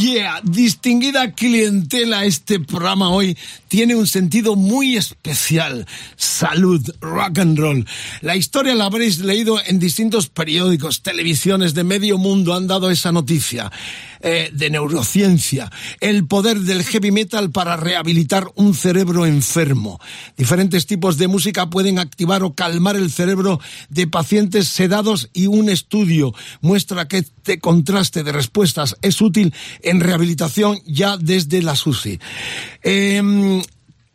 Yeah, distinguida clientela, este programa hoy tiene un sentido muy especial. Salud, rock and roll. La historia la habréis leído en distintos periódicos, televisiones de medio mundo han dado esa noticia. Eh, de neurociencia, el poder del heavy metal para rehabilitar un cerebro enfermo. Diferentes tipos de música pueden activar o calmar el cerebro de pacientes sedados y un estudio muestra que este contraste de respuestas es útil rehabilitación ya desde la SUSI. Em,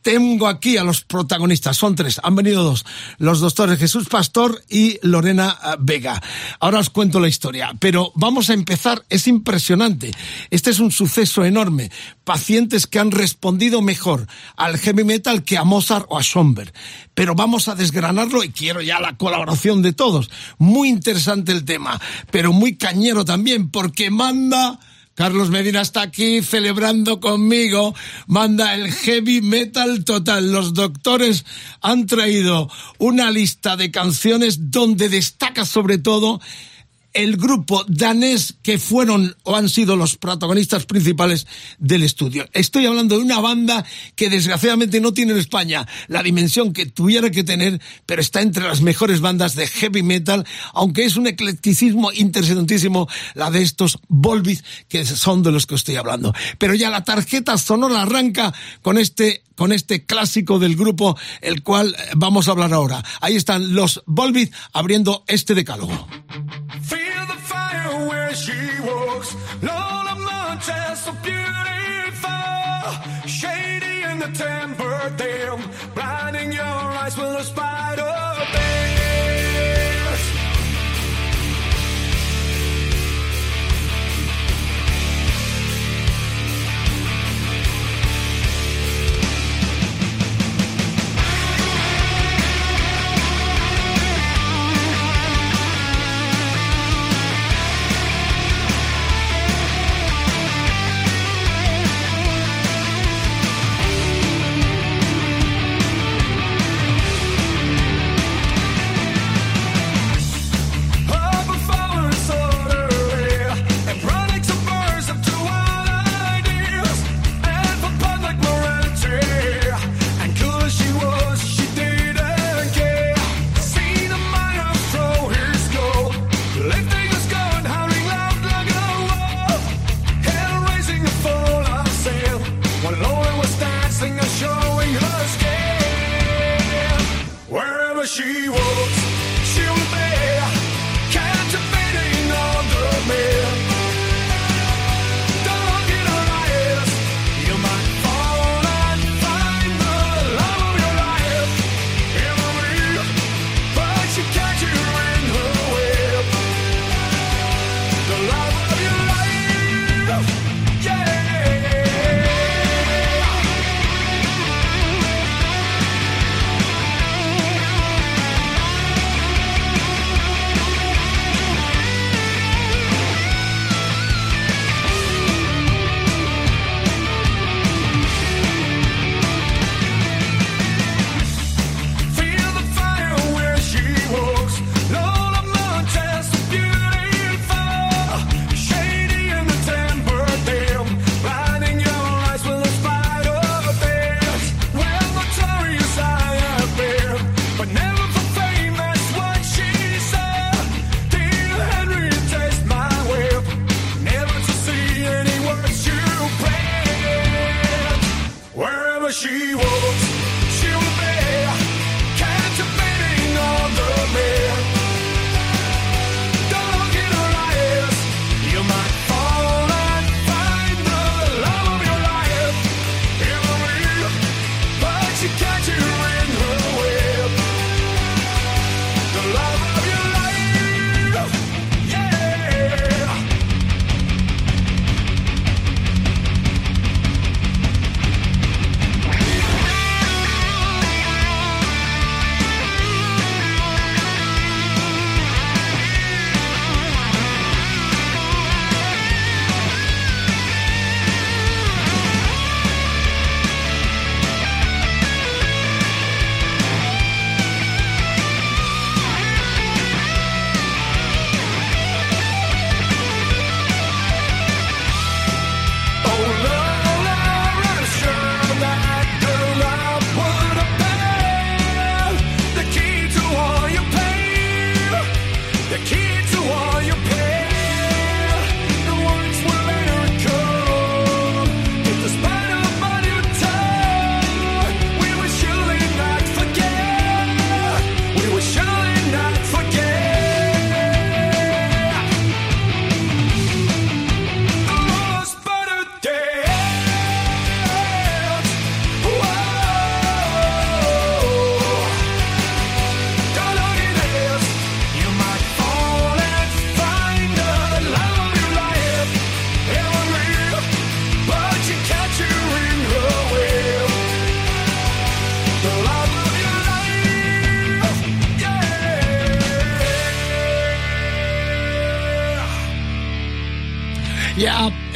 tengo aquí a los protagonistas, son tres, han venido dos, los doctores Jesús Pastor y Lorena eh, Vega. Ahora os cuento la historia, pero vamos a empezar, es impresionante, este es un suceso enorme, pacientes que han respondido mejor al heavy metal que a Mozart o a Schomberg, pero vamos a desgranarlo y quiero ya la colaboración de todos. Muy interesante el tema, pero muy cañero también, porque manda... Carlos Medina está aquí celebrando conmigo, manda el heavy metal total. Los doctores han traído una lista de canciones donde destaca sobre todo el grupo danés que fueron o han sido los protagonistas principales del estudio. Estoy hablando de una banda que desgraciadamente no tiene en España la dimensión que tuviera que tener, pero está entre las mejores bandas de heavy metal, aunque es un eclecticismo interesantísimo la de estos Volbeat, que son de los que estoy hablando. Pero ya la tarjeta sonora arranca con este con este clásico del grupo, el cual eh, vamos a hablar ahora. Ahí están los Volbeat abriendo este decálogo. Where she walks. Lola Montez, so beautiful. Shady in the temper, damn. Blinding your eyes with a spider dance. She walks, she'll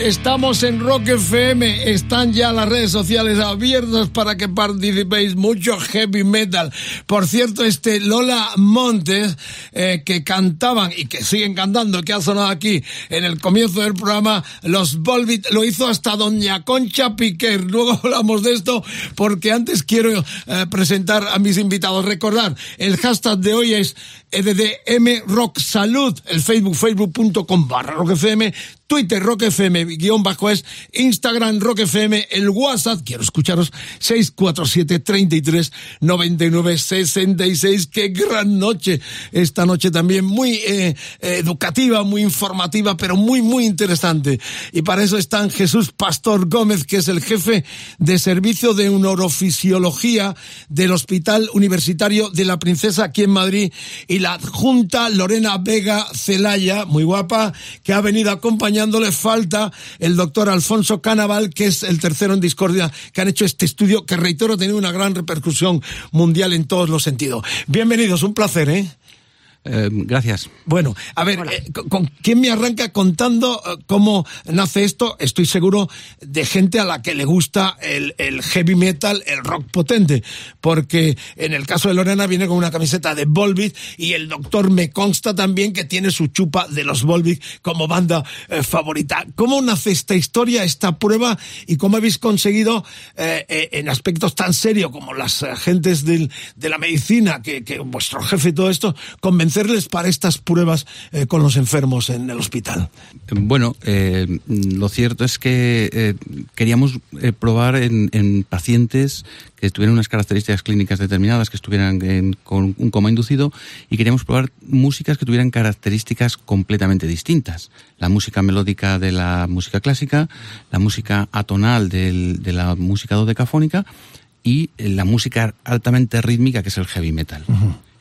estamos en Rock FM, están ya las redes sociales abiertas para que participéis. Mucho heavy metal. Por cierto, este Lola Montes, eh, que cantaban y que siguen cantando, que ha sonado aquí en el comienzo del programa, los Volbit, lo hizo hasta Doña Concha Piquer. Luego hablamos de esto porque antes quiero eh, presentar a mis invitados. Recordar, el hashtag de hoy es EDDM Rock Salud, el Facebook, facebook.com barra Rock FM, Twitter Rock FM guion bajo es, Instagram Rock FM, el WhatsApp, quiero escucharos, 647 33 99 66, qué gran noche, esta noche también muy eh, educativa, muy informativa, pero muy, muy interesante. Y para eso están Jesús Pastor Gómez, que es el jefe de servicio de neurofisiología del Hospital Universitario de la Princesa aquí en Madrid, y la adjunta Lorena Vega Celaya, muy guapa, que ha venido acompañándole falta el doctor Alfonso Canaval, que es el tercero en discordia, que han hecho este estudio que, reitero, ha tenido una gran repercusión mundial en todos los sentidos. Bienvenidos, un placer, ¿eh? Eh, gracias. Bueno, a ver, eh, ¿con, quién me arranca contando eh, cómo nace esto? Estoy seguro de gente a la que le gusta el, el heavy metal, el rock potente, porque en el caso de Lorena viene con una camiseta de Volbeat y el doctor me consta también que tiene su chupa de los Volbeat como banda eh, favorita. ¿Cómo nace esta historia, esta prueba y cómo habéis conseguido eh, eh, en aspectos tan serios como las agentes del, de la medicina, que, que vuestro jefe y todo esto, convencerles para estas pruebas eh, con los enfermos en el hospital? Bueno, eh, lo cierto es que eh, queríamos probar en, en pacientes que tuvieran unas características clínicas determinadas, que estuvieran en- con un coma inducido, y queríamos probar músicas que tuvieran características completamente distintas. La música melódica de la música clásica, la música atonal del- de la música dodecafónica y la música altamente rítmica, que es el heavy metal.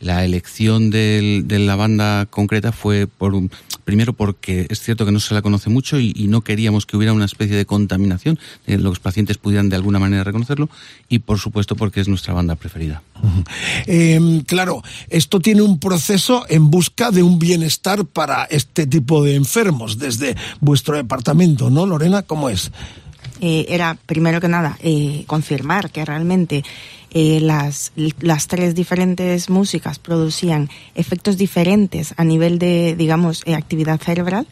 La elección del- de la banda concreta fue por un- primero porque es cierto que no se la conoce mucho y, no queríamos que hubiera una especie de contaminación, de los pacientes pudieran de alguna manera reconocerlo y por supuesto porque es nuestra banda preferida. Eh, claro, esto tiene un proceso en busca de un bienestar para este tipo de enfermos desde vuestro departamento, ¿no, Lorena? ¿Cómo es? Eh, era primero que nada eh, confirmar que realmente eh, las, las tres diferentes músicas producían efectos diferentes a nivel de, digamos, actividad cerebral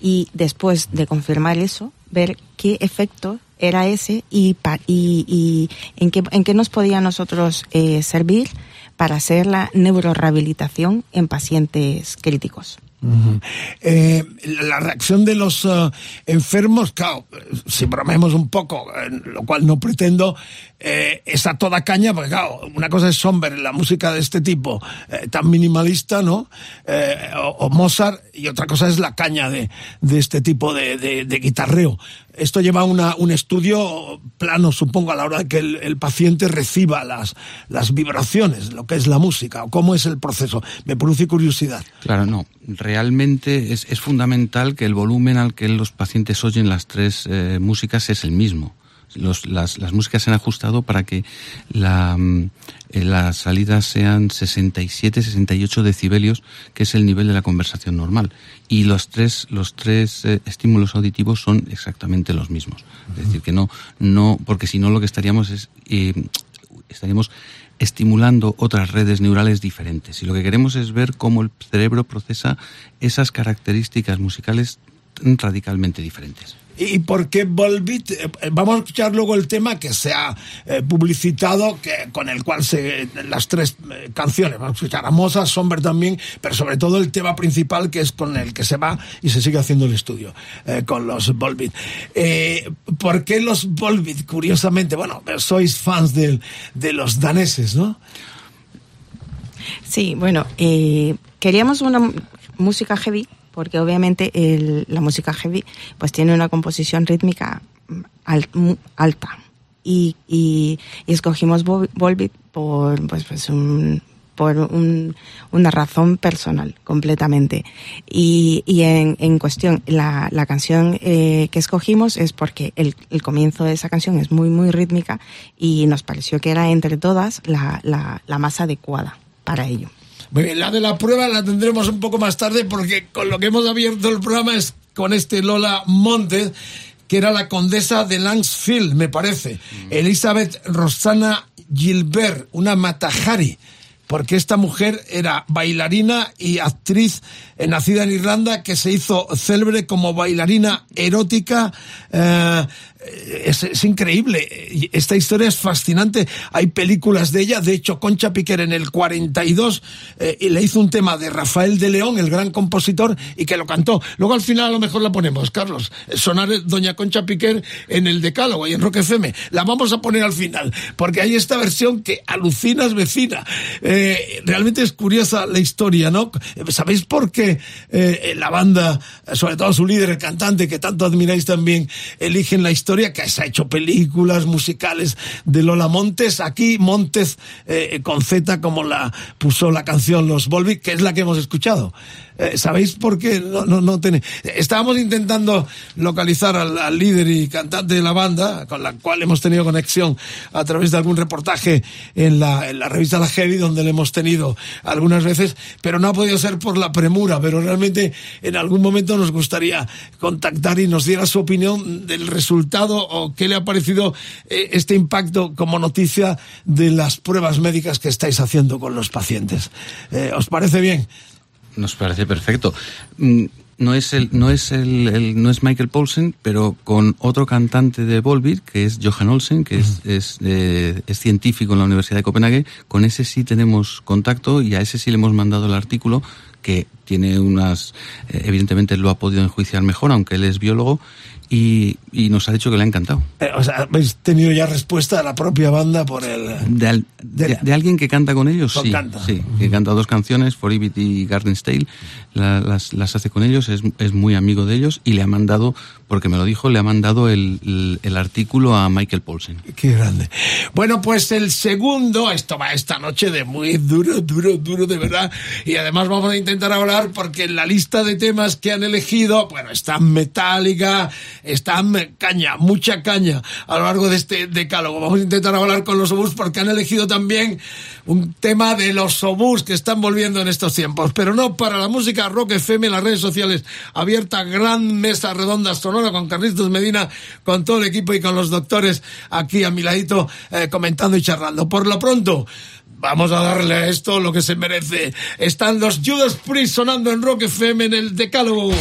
y después de confirmar eso, ver qué efecto era ese y, y, y en, qué, en qué nos podía nosotros servir para hacer la neurorehabilitación en pacientes críticos. Eh, la reacción de los eh, enfermos, claro, si bromeemos un poco, eh, lo cual no pretendo, eh, es a toda caña, porque claro, una cosa es Somber, la música de este tipo, tan minimalista, ¿no? O, Mozart, y otra cosa es la caña de, de este tipo de- de guitarreo. Esto lleva una, un estudio plano, supongo, a la hora de que el, paciente reciba las, las vibraciones, lo que es la música, o cómo es el proceso. Me produce curiosidad. Claro, no. Realmente es, es fundamental que el volumen al que los pacientes oyen las tres eh, músicas es el mismo. Los- las, las músicas se han ajustado para que la, mm, eh, las salidas sean 67, 68 decibelios, que es el nivel de la conversación normal. Y los tres, los tres eh, estímulos auditivos son exactamente los mismos. Es decir, que no, no, porque si no lo que estaríamos es, eh, estaríamos estimulando otras redes neurales diferentes. Y lo que queremos es ver cómo el cerebro procesa esas características musicales radicalmente diferentes. ¿Y por qué Volbeat? Eh, eh, Vamos a escuchar luego el tema que se ha eh, publicitado, que, con el cual se. las tres canciones. Vamos a escuchar a Mozart, Somber también, pero sobre todo el tema principal que es con el que se va y se sigue haciendo el estudio, con los Volbeat. ¿Por qué los Volbeat? Curiosamente, bueno, sois fans del- de los daneses, ¿no? Sí, bueno, queríamos una música heavy, porque obviamente el- la música heavy pues tiene una composición rítmica alta. Y, y- escogimos Vol- Volbeat por, pues, pues un, por un- una razón personal, completamente. Y, y en, en cuestión, la, la canción eh, que escogimos es porque el, el comienzo de esa canción es muy, muy rítmica y nos pareció que era entre todas la, la, la más adecuada para ello. Muy bien, la de la prueba la tendremos un poco más tarde porque con lo que hemos abierto el programa es con este Lola Montes, que era la condesa de Langsfield, me parece. Elizabeth Rosana Gilbert, una Matahari porque esta mujer era bailarina y actriz eh, nacida en Irlanda que se hizo célebre como bailarina erótica. eh, es, es increíble. Esta historia es fascinante. Hay películas de ella. De hecho, Concha Piquer en el 42 eh, le hizo un tema de Rafael de León, el gran compositor, y que lo cantó. Luego al final a lo mejor la ponemos, Carlos. Sonar Doña Concha Piquer en el Decálogo y en Rock FM. La vamos a poner al final, porque hay esta versión que alucinas vecina. Eh, realmente es curiosa la historia, ¿no? ¿Sabéis por qué eh, la banda, sobre todo su líder, el cantante, que tanto admiráis también, eligen la historia que se ha hecho películas musicales de Lola Montes? Aquí Montes eh, con Z, como la puso la canción Los Volvic, que es la que hemos escuchado. Eh, ¿Sabéis por qué? No, no, no Estábamos intentando localizar al, al líder y cantante de la banda, con la cual hemos tenido conexión a través de algún reportaje en la, en la revista La Heavy, donde le hemos tenido algunas veces, pero no ha podido ser por la premura, pero realmente en algún momento nos gustaría contactar y nos diera su opinión del resultado o qué le ha parecido eh, este impacto como noticia de las pruebas médicas que estáis haciendo con los pacientes. Eh, ¿Os parece bien? Nos parece perfecto. Mm, No es el, no es el, el- no es Michael Paulsen, pero con otro cantante de Volbeat, que es Johan Olsen, que es, es, eh, es científico en la Universidad de Copenhague. Con ese sí tenemos contacto y a ese sí le hemos mandado el artículo que tiene unas, eh, evidentemente lo ha podido enjuiciar mejor, aunque él es biólogo, y, y nos ha dicho que le ha encantado. Eh, o sea, habéis tenido ya respuesta de la propia banda por el... De, al- de- de alguien que canta con ellos, sí, canta. sí, que canta dos canciones, For Evit y Garden Stale, la- las, las hace con ellos, es, es muy amigo de ellos y le ha mandado, porque me lo dijo, le ha mandado el, el- el artículo a Michael Paulsen. Qué grande. Bueno, pues el segundo, esto va esta noche de muy duro, duro, duro de verdad. Y además vamos a intentar hablar porque en la lista de temas que han elegido, bueno, está Metallica, está caña, mucha caña a lo largo de este decálogo. Vamos a intentar hablar con los obús porque han elegido también un tema de los obús que están volviendo en estos tiempos. Pero no para la música rock FM, las redes sociales abierta, gran mesa redonda sonora con Carlitos Medina, con todo el equipo y con los doctores aquí a mi ladito eh, comentando y charlando. Por lo pronto, vamos a darle a esto lo que se merece. Están los Judas Priest sonando en Rock FM en el Decálogo.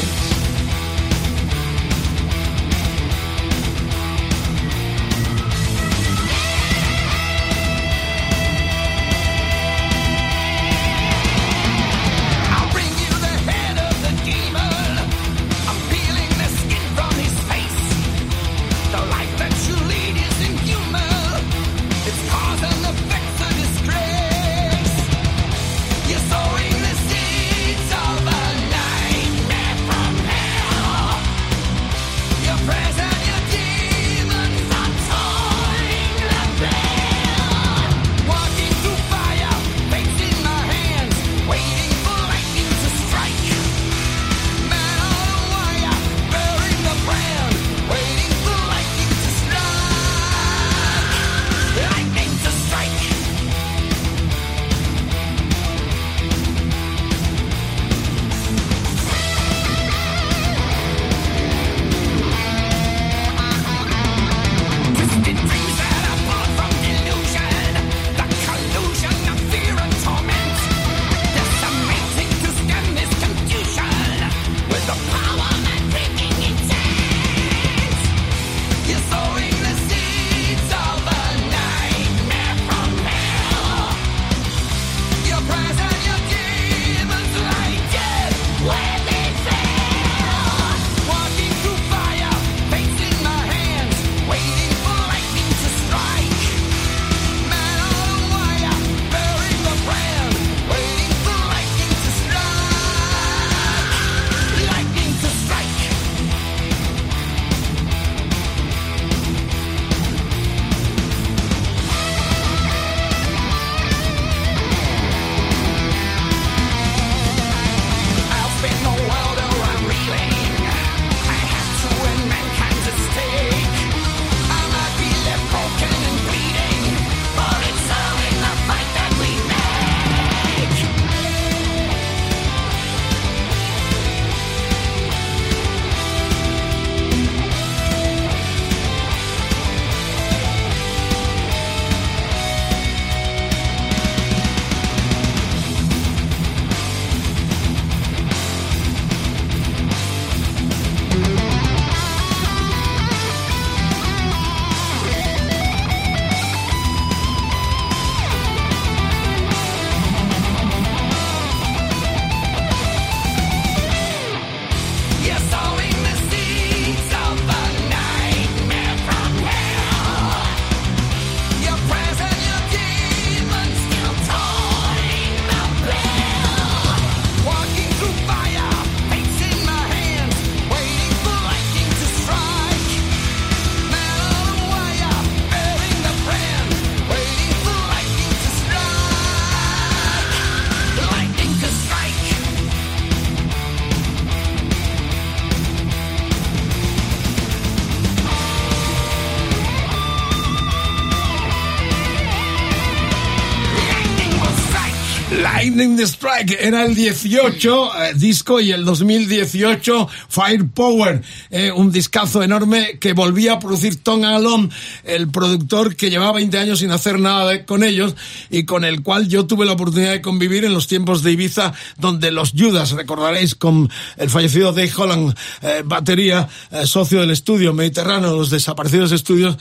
Lightning Strike era el 18 eh, disco y el 2018 Firepower, eh, un discazo enorme que volvía a producir Tom Alon, el productor que llevaba 20 años sin hacer nada con ellos y con el cual yo tuve la oportunidad de convivir en los tiempos de Ibiza, donde los Judas, recordaréis, con el fallecido Dave Holland, eh, batería, eh, socio del estudio Mediterráneo, los desaparecidos estudios,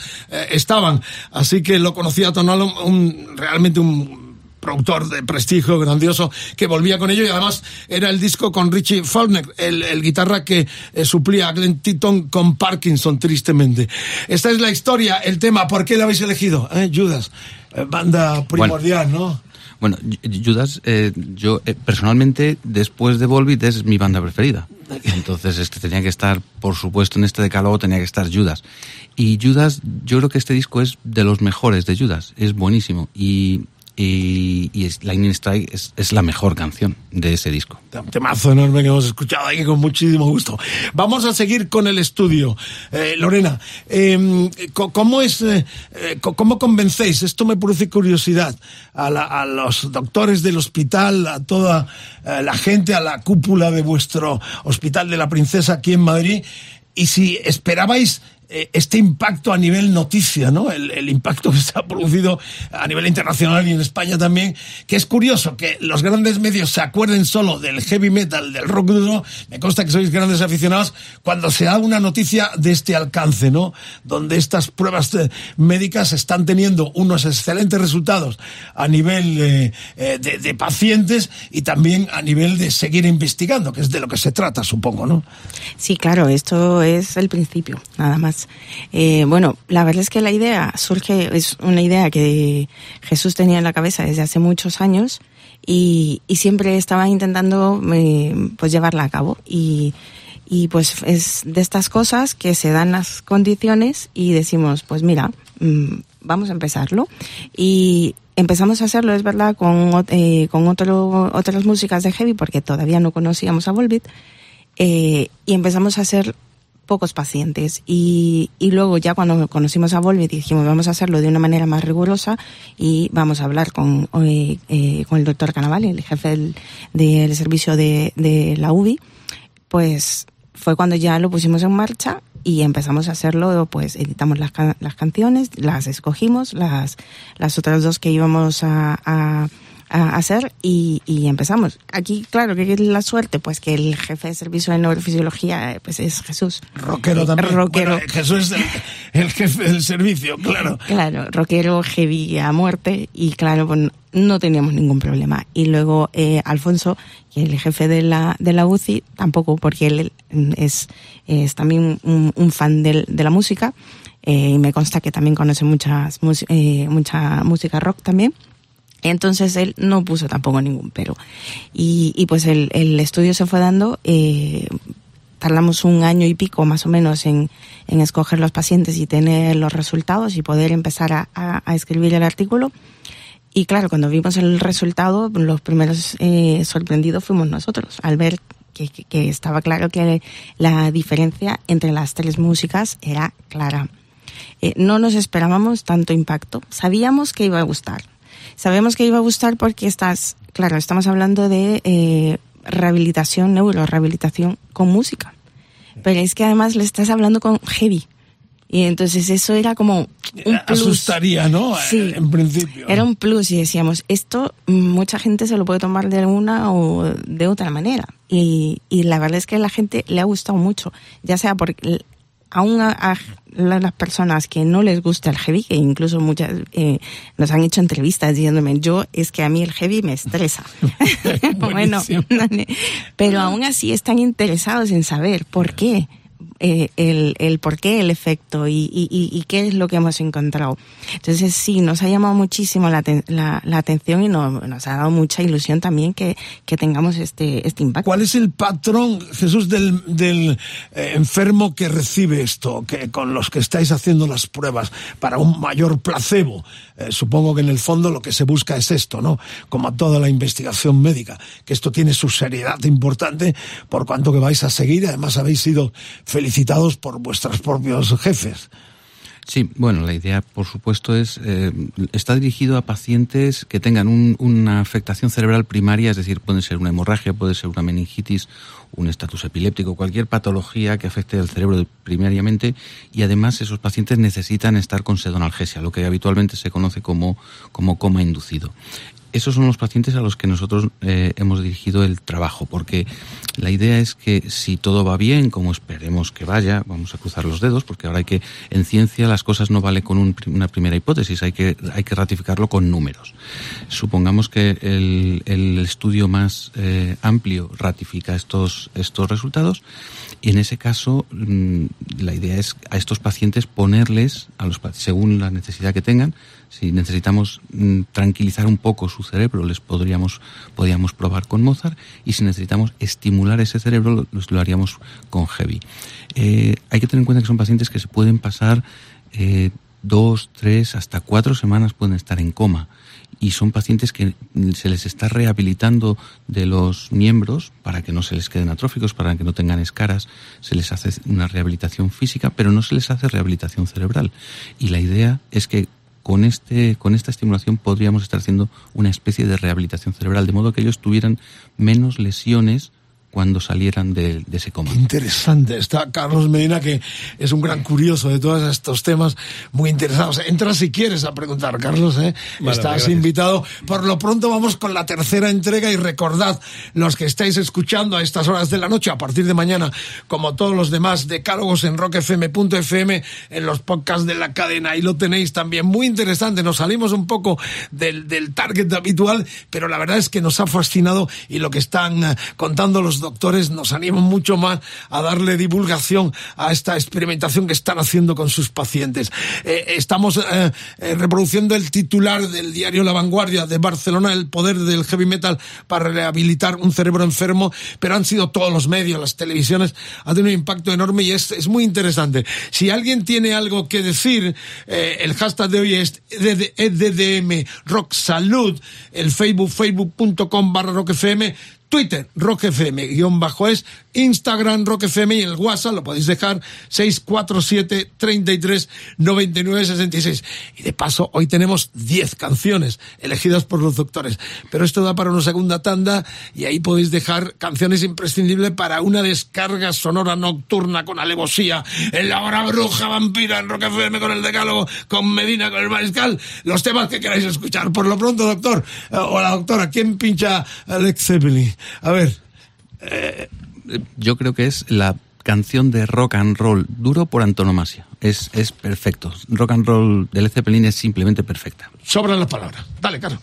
estaban. Así que lo conocía Tom Alon, un, realmente un productor de prestigio grandioso que volvía con ello y además era el disco con Richie Faulkner, el, el guitarra que eh, suplía a Glenn Tipton con Parkinson tristemente. Esta es la historia, el tema, ¿por qué lo habéis elegido? eh, Judas, Eh, banda primordial, ¿no? Bueno, Ju- Judas, eh, yo eh, personalmente, después de Volbeat, es mi banda preferida. Entonces, este tenía que estar, por supuesto, en este decálogo tenía que estar Judas. Y Judas, yo creo que este disco es de los mejores de Judas, es buenísimo. Y, y, Lightning Strike es, la mejor canción de ese disco. Temazo enorme que hemos escuchado aquí con muchísimo gusto. Vamos a seguir con el estudio. Eh, Lorena, co- ¿cómo es, eh, eh, cómo convencéis? Esto me produce curiosidad a, la- a los doctores del hospital, a toda la gente, a la cúpula de vuestro hospital de la princesa aquí en Madrid. Y si esperabais este impacto a nivel noticia, ¿no? El, impacto que se ha producido a nivel internacional y en España también, que es curioso que los grandes medios se acuerden solo del heavy metal, del rock duro, me consta que sois grandes aficionados, cuando se da una noticia de este alcance, ¿no? Donde estas pruebas eh, médicas están teniendo unos excelentes resultados a nivel eh, eh, de pacientes y también a nivel de seguir investigando, que es de lo que se trata, supongo, ¿no? Sí, claro, esto es el principio, nada más. Eh, bueno, la verdad es que la idea surge, es una idea que Jesús tenía en la cabeza desde hace muchos años y, siempre estaba intentando eh, pues llevarla a cabo. Y, pues es de estas cosas que se dan las condiciones y decimos, pues mira, mm, vamos a empezarlo. Y empezamos a hacerlo, es verdad, con, eh, con otro, otras músicas de heavy porque todavía no conocíamos a Volbeat. Y empezamos a hacer pocos pacientes. Y, y luego ya cuando conocimos a Volbeat dijimos vamos a hacerlo de una manera más rigurosa y vamos a hablar con, eh, eh, con el doctor Canaval, el jefe del, del servicio de, de la UBI, pues fue cuando ya lo pusimos en marcha y empezamos a hacerlo, pues editamos las, ca- las canciones, las escogimos, las, las otras dos que íbamos a, a- a hacer y, y empezamos. Aquí, claro, que es la suerte, pues que el jefe de servicio de neurofisiología eh, pues es Jesús. Rockero también. Rockero. Bueno, Jesús es el, el jefe del servicio, claro. Claro, rockero heavy a muerte y claro, pues no teníamos ningún problema. Y luego eh, Alfonso, que es el jefe de la, de la UCI, tampoco, porque él es, es también un, un fan de la música eh, y me consta que también conoce muchas, eh, mucha música rock también. Entonces él no puso tampoco ningún pero. Y, y pues el, el estudio se fue dando, eh, tardamos un año y pico más o menos en, en escoger los pacientes y tener los resultados y poder empezar a, a- a escribir el artículo. Y claro, cuando vimos el resultado, los primeros eh, sorprendidos fuimos nosotros, al ver que, que- que estaba claro que la diferencia entre las tres músicas era clara. Eh, no nos esperábamos tanto impacto, sabíamos que iba a gustar. Sabemos que iba a gustar porque estás, claro, estamos hablando de eh, rehabilitación, neurorehabilitación con música. Pero es que además le estás hablando con heavy. Y entonces eso era como un plus. Asustaría, ¿no? Sí. En principio. Era un plus y decíamos, esto mucha gente se lo puede tomar de una o de otra manera. Y, y la verdad es que a la gente le ha gustado mucho, ya sea porque aún a, a la- las personas que no les gusta el heavy, que incluso muchas eh, nos han hecho entrevistas diciéndome, yo es que a mí el heavy me estresa. bueno, pero aún así están interesados en saber por qué. Eh, el, el por qué, el efecto y, y, y- qué es lo que hemos encontrado. Entonces sí, nos ha llamado muchísimo la, la, la atención y no- nos ha dado mucha ilusión también que, que tengamos este, este impacto. ¿Cuál es el patrón, Jesús, del, del eh, enfermo que recibe esto, que con los que estáis haciendo las pruebas para un mayor placebo? Eh, supongo que en el fondo lo que se busca es esto, ¿no? Como toda la investigación médica, que esto tiene su seriedad importante por cuanto que vais a seguir. Además, habéis sido felicitados por vuestros propios jefes. Sí, bueno, la idea, por supuesto, es eh, está dirigido a pacientes que tengan un- una afectación cerebral primaria, es decir, puede ser una hemorragia, puede ser una meningitis, un estatus epiléptico, cualquier patología que afecte al cerebro primariamente, y además esos pacientes necesitan estar con sedonalgesia, lo que habitualmente se conoce como, como coma inducido. Esos son los pacientes a los que nosotros eh, hemos dirigido el trabajo, porque la idea es que si todo va bien, como esperemos que vaya, vamos a cruzar los dedos, porque ahora hay que, en ciencia las cosas no vale con un una primera hipótesis, hay que, hay que ratificarlo con números. Supongamos que el, el estudio más eh, amplio ratifica estos, estos resultados, y en ese caso mm, la idea es a estos pacientes ponerles, a los, según la necesidad que tengan, si necesitamos mm, tranquilizar un poco su cerebro, les podríamos, podríamos probar con Mozart, y si necesitamos estimular ese cerebro, lo, lo haríamos con Heavy. Eh, hay que tener en cuenta que son pacientes que se pueden pasar eh, dos, tres, hasta cuatro semanas pueden estar en coma. Y son pacientes que se les está rehabilitando de los miembros para que no se les queden atróficos, para que no tengan escaras. Se les hace una rehabilitación física, pero no se les hace rehabilitación cerebral. Y la idea es que con, este, con esta estimulación podríamos estar haciendo una especie de rehabilitación cerebral, de modo que ellos tuvieran menos lesiones cuando salieran de, de ese coma. Interesante. Está Carlos Medina, que es un gran curioso de todos estos temas, muy interesados. Entra si quieres a preguntar, Carlos. ¿eh? Vale, Estás gracias. invitado. Por lo pronto vamos con la tercera entrega y recordad, los que estáis escuchando a estas horas de la noche, a partir de mañana, como todos los demás decálogos en rockfm.fm, en los podcasts de la cadena, ahí lo tenéis también. Muy interesante. Nos salimos un poco del, del target habitual, pero la verdad es que nos ha fascinado y lo que están eh, contando los doctores nos anima mucho más a darle divulgación a esta experimentación que están haciendo con sus pacientes. Eh, estamos eh, eh, reproduciendo el titular del diario La Vanguardia de Barcelona, el poder del heavy metal para rehabilitar un cerebro enfermo, pero han sido todos los medios, las televisiones, ha tenido un impacto enorme y es, muy interesante. Si alguien tiene algo que decir, el hashtag de hoy es EDD EDDM Rock Salud, el Facebook, facebook.com barra Rock FM, Twitter, Rock FM, guion bajo es, Instagram, Rock FM y el WhatsApp lo podéis dejar 647 33 99 66. Y de paso, hoy tenemos 10 canciones elegidas por los doctores. Pero esto da para una segunda tanda y ahí podéis dejar canciones imprescindibles para una descarga sonora nocturna con alevosía en la hora bruja vampira en Rock FM con el decálogo, con Medina, con el mariscal, los temas que queráis escuchar. Por lo pronto, doctor, eh, o la doctora, ¿quién pincha Alex Zeppelin? A ver. Yo creo que es la canción de rock and roll duro por antonomasia. Es, es perfecto. Rock and roll de Led Zeppelin es simplemente perfecta. Sobran las palabras. Dale, Carlos.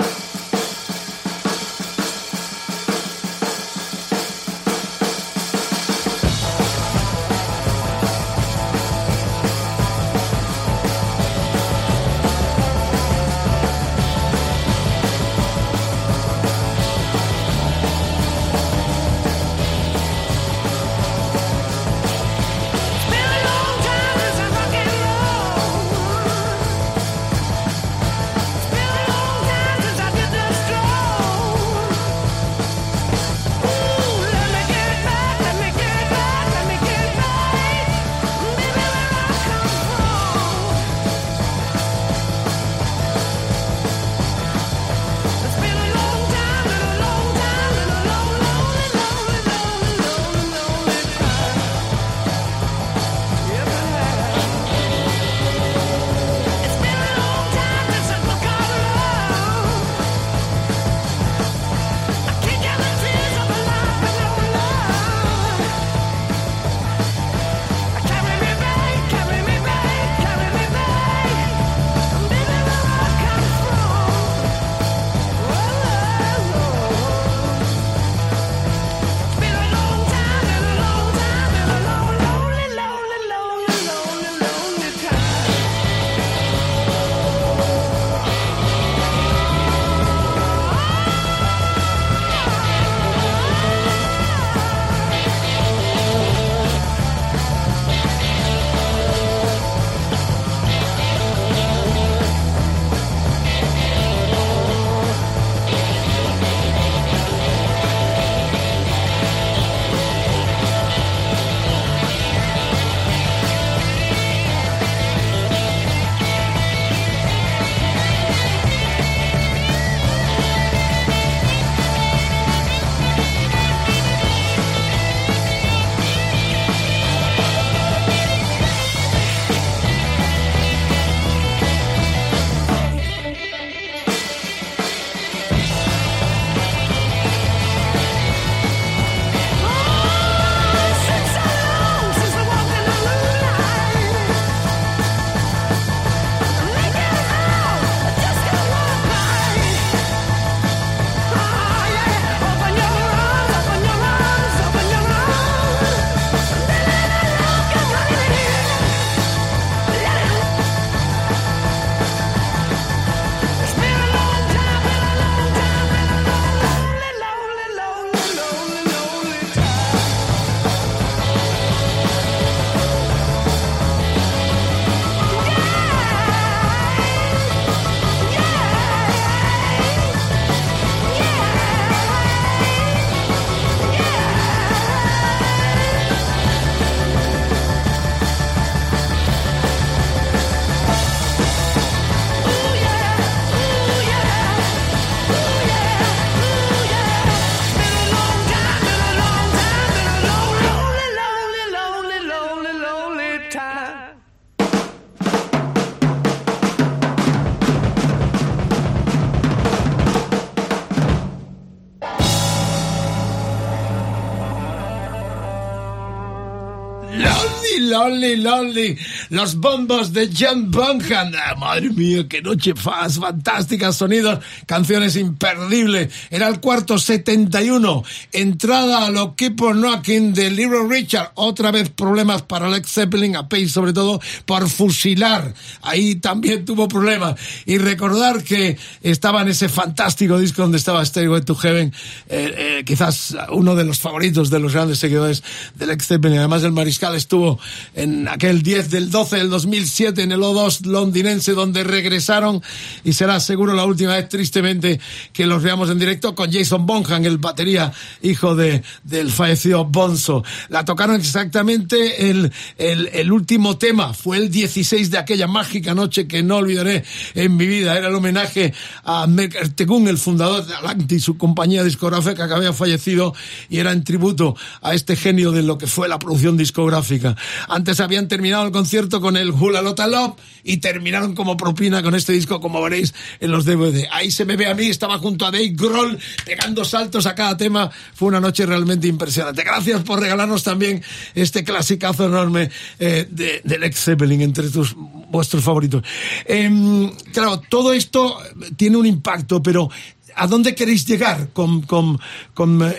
Lonely, lonely. Los bombos de John Bonham. Ah, madre mía, qué noche faz, fantástica, sonidos, canciones imperdibles. Era el cuarto 71. Entrada a lo que por Knocking de Little Richard. Otra vez problemas para Alex Zeppelin, a Pace sobre todo, por fusilar. Ahí también tuvo problemas. Y recordar que estaba en ese fantástico disco donde estaba Stairway to Heaven, eh, eh, quizás uno de los favoritos de los grandes seguidores del Led Zeppelin. Además, el mariscal estuvo en aquel 10 del 12 del 2007 en el O2 londinense, donde regresaron y será seguro la última vez, tristemente, que los veamos en directo con Jason Bonham, el batería, hijo de, del fallecido Bonzo. La tocaron exactamente el, el, el último tema, fue el 16 de aquella mágica noche que no olvidaré en mi vida. Era el homenaje a Merker Tegun, el fundador de Atlantis, su compañía discográfica que había fallecido y era en tributo a este genio de lo que fue la producción discográfica. Antes habían terminado el concierto con el Hula Lota Love y terminaron como propina con este disco, como veréis en los DVD. Ahí se me ve a mí, estaba junto a Dave Grohl pegando saltos a cada tema. Fue una noche realmente impresionante. Gracias por regalarnos también este clasicazo enorme eh, de, del ex Zeppelin entre tus vuestros favoritos. Em, claro, todo esto tiene un impacto, pero ¿A dónde queréis llegar con,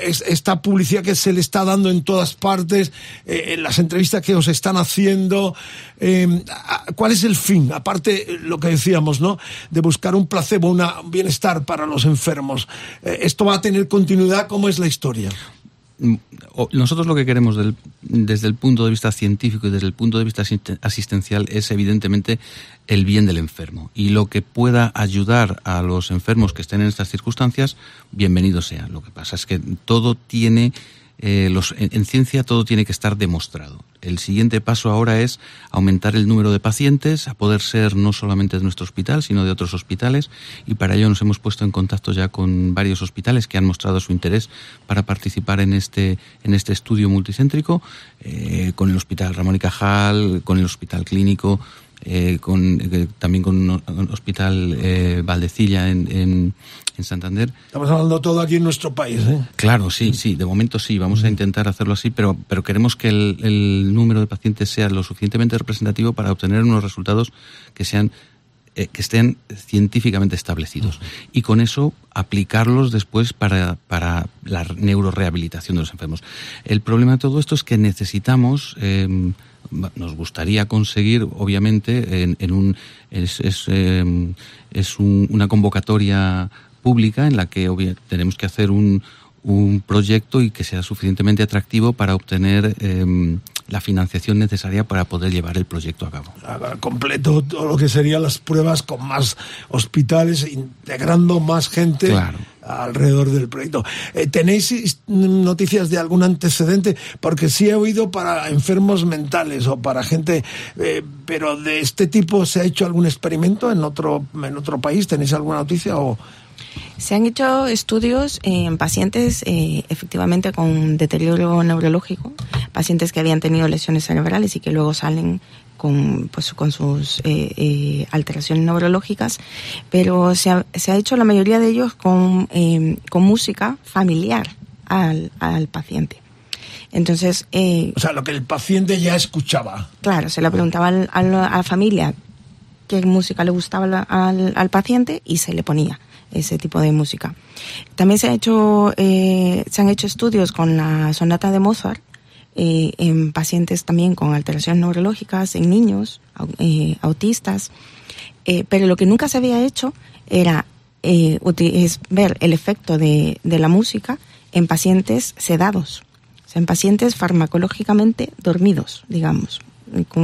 es- esta publicidad que se le está dando en todas partes, eh, las entrevistas que os están haciendo? eh, a- ¿Cuál es el fin? Aparte, eh, lo que decíamos, ¿no? De buscar un placebo, un bienestar para los enfermos. Eh, ¿Esto va a tener continuidad? ¿Cómo es la historia? Nosotros lo que queremos desde el punto de vista científico y desde el punto de vista asiste- asistencial es evidentemente el bien del enfermo. Y lo que pueda ayudar a los enfermos que estén en estas circunstancias, bienvenido sea. Lo que pasa es que todo tiene, eh, en, en ciencia todo tiene que estar demostrado. El siguiente paso ahora es aumentar el número de pacientes, a poder ser no solamente de nuestro hospital, sino de otros hospitales, y para ello nos hemos puesto en contacto ya con varios hospitales que han mostrado su interés para participar en este, en este estudio multicéntrico, eh, con el Hospital Ramón y Cajal, con el Hospital Clínico, eh, con, también con un Hospital Valdecilla en, en, en Santander. Estamos hablando todo aquí en nuestro país, ¿eh? Claro, sí, sí, de momento sí, vamos a intentar hacerlo así, pero, pero queremos que el, el número de pacientes sea lo suficientemente representativo para obtener unos resultados que sean eh, que estén científicamente establecidos y con eso aplicarlos después para, para la neurorehabilitación de los enfermos. El problema de todo esto es que necesitamos, eh, nos gustaría conseguir, obviamente, en, en un es, es, eh, es un- una convocatoria pública en la que tenemos que hacer un, un proyecto y que sea suficientemente atractivo para obtener eh, la financiación necesaria para poder llevar el proyecto a cabo. Completo todo lo que serían las pruebas con más hospitales, integrando más gente Claro. alrededor del proyecto. Eh, ¿Tenéis is- noticias de algún antecedente? Porque sí he oído para enfermos mentales o para gente, eh, pero de este tipo se ha hecho algún experimento en otro en otro país. ¿Tenéis alguna noticia o Se han hecho estudios en pacientes eh, efectivamente con deterioro neurológico, pacientes que habían tenido lesiones cerebrales y que luego salen con, pues, con sus eh, eh, alteraciones neurológicas, pero se ha, se ha hecho la mayoría de ellos con, eh, con música familiar al, al paciente. Entonces, eh, o sea, lo que el paciente ya escuchaba? Claro, se le preguntaba al- al- a la familia qué música le gustaba al, al paciente y se le ponía ese tipo de música. También se, ha hecho, eh, se han hecho estudios con la sonata de Mozart eh, en pacientes también con alteraciones neurológicas, en niños, eh, autistas, Eh, pero lo que nunca se había hecho era eh, es ver el efecto de, de la música en pacientes sedados, o sea, en pacientes farmacológicamente dormidos, digamos,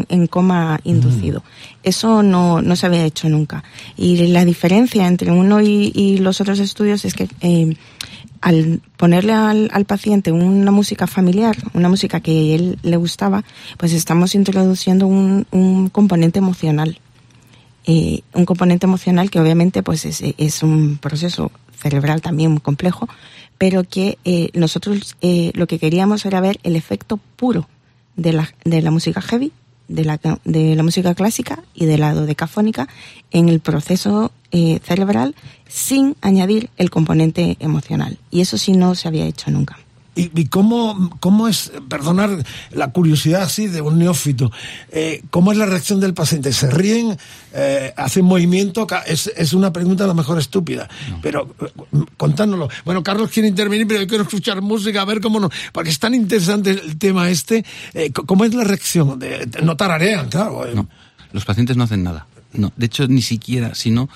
en, coma inducido. Eso no, no se había hecho nunca. Y la diferencia entre uno y, y los otros estudios es que eh, al ponerle al, al paciente una música familiar, una música que a él le gustaba, pues estamos introduciendo un, un componente emocional eh, un componente emocional que obviamente pues es, es un proceso cerebral también muy complejo, pero que eh, nosotros eh, lo que queríamos era ver el efecto puro de la, de la música heavy, de la, de la música clásica y de la dodecafónica en el proceso eh, cerebral sin añadir el componente emocional. Y eso sí no se había hecho nunca. ¿Y, y cómo, cómo es, perdonar la curiosidad así de un neófito, eh, cómo es la reacción del paciente? ¿Se ríen? Eh, ¿Hacen movimiento? Es, es una pregunta a lo mejor estúpida, pero eh, contándolo. Bueno, Carlos quiere intervenir, pero yo quiero escuchar música, a ver cómo no, porque es tan interesante el tema este. Eh, ¿Cómo es la reacción? De, no tararean, claro. eh. No, los pacientes no hacen nada. No, de hecho, ni siquiera, si no,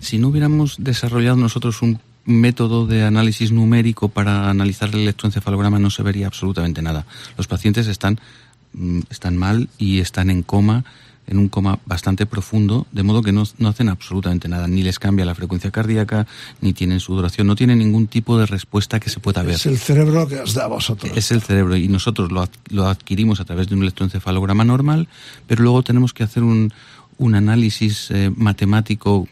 si no hubiéramos desarrollado nosotros un método de análisis numérico para analizar el electroencefalograma, no se vería absolutamente nada. Los pacientes están, mm, están mal y están en coma, en un coma bastante profundo, de modo que no, no hacen absolutamente nada. Ni les cambia la frecuencia cardíaca, ni tienen sudoración, no tienen ningún tipo de respuesta que se pueda ver. Es el cerebro que os da a vosotros. Es el cerebro y nosotros lo, ad- lo adquirimos a través de un electroencefalograma normal, pero luego tenemos que hacer un, un análisis eh, matemático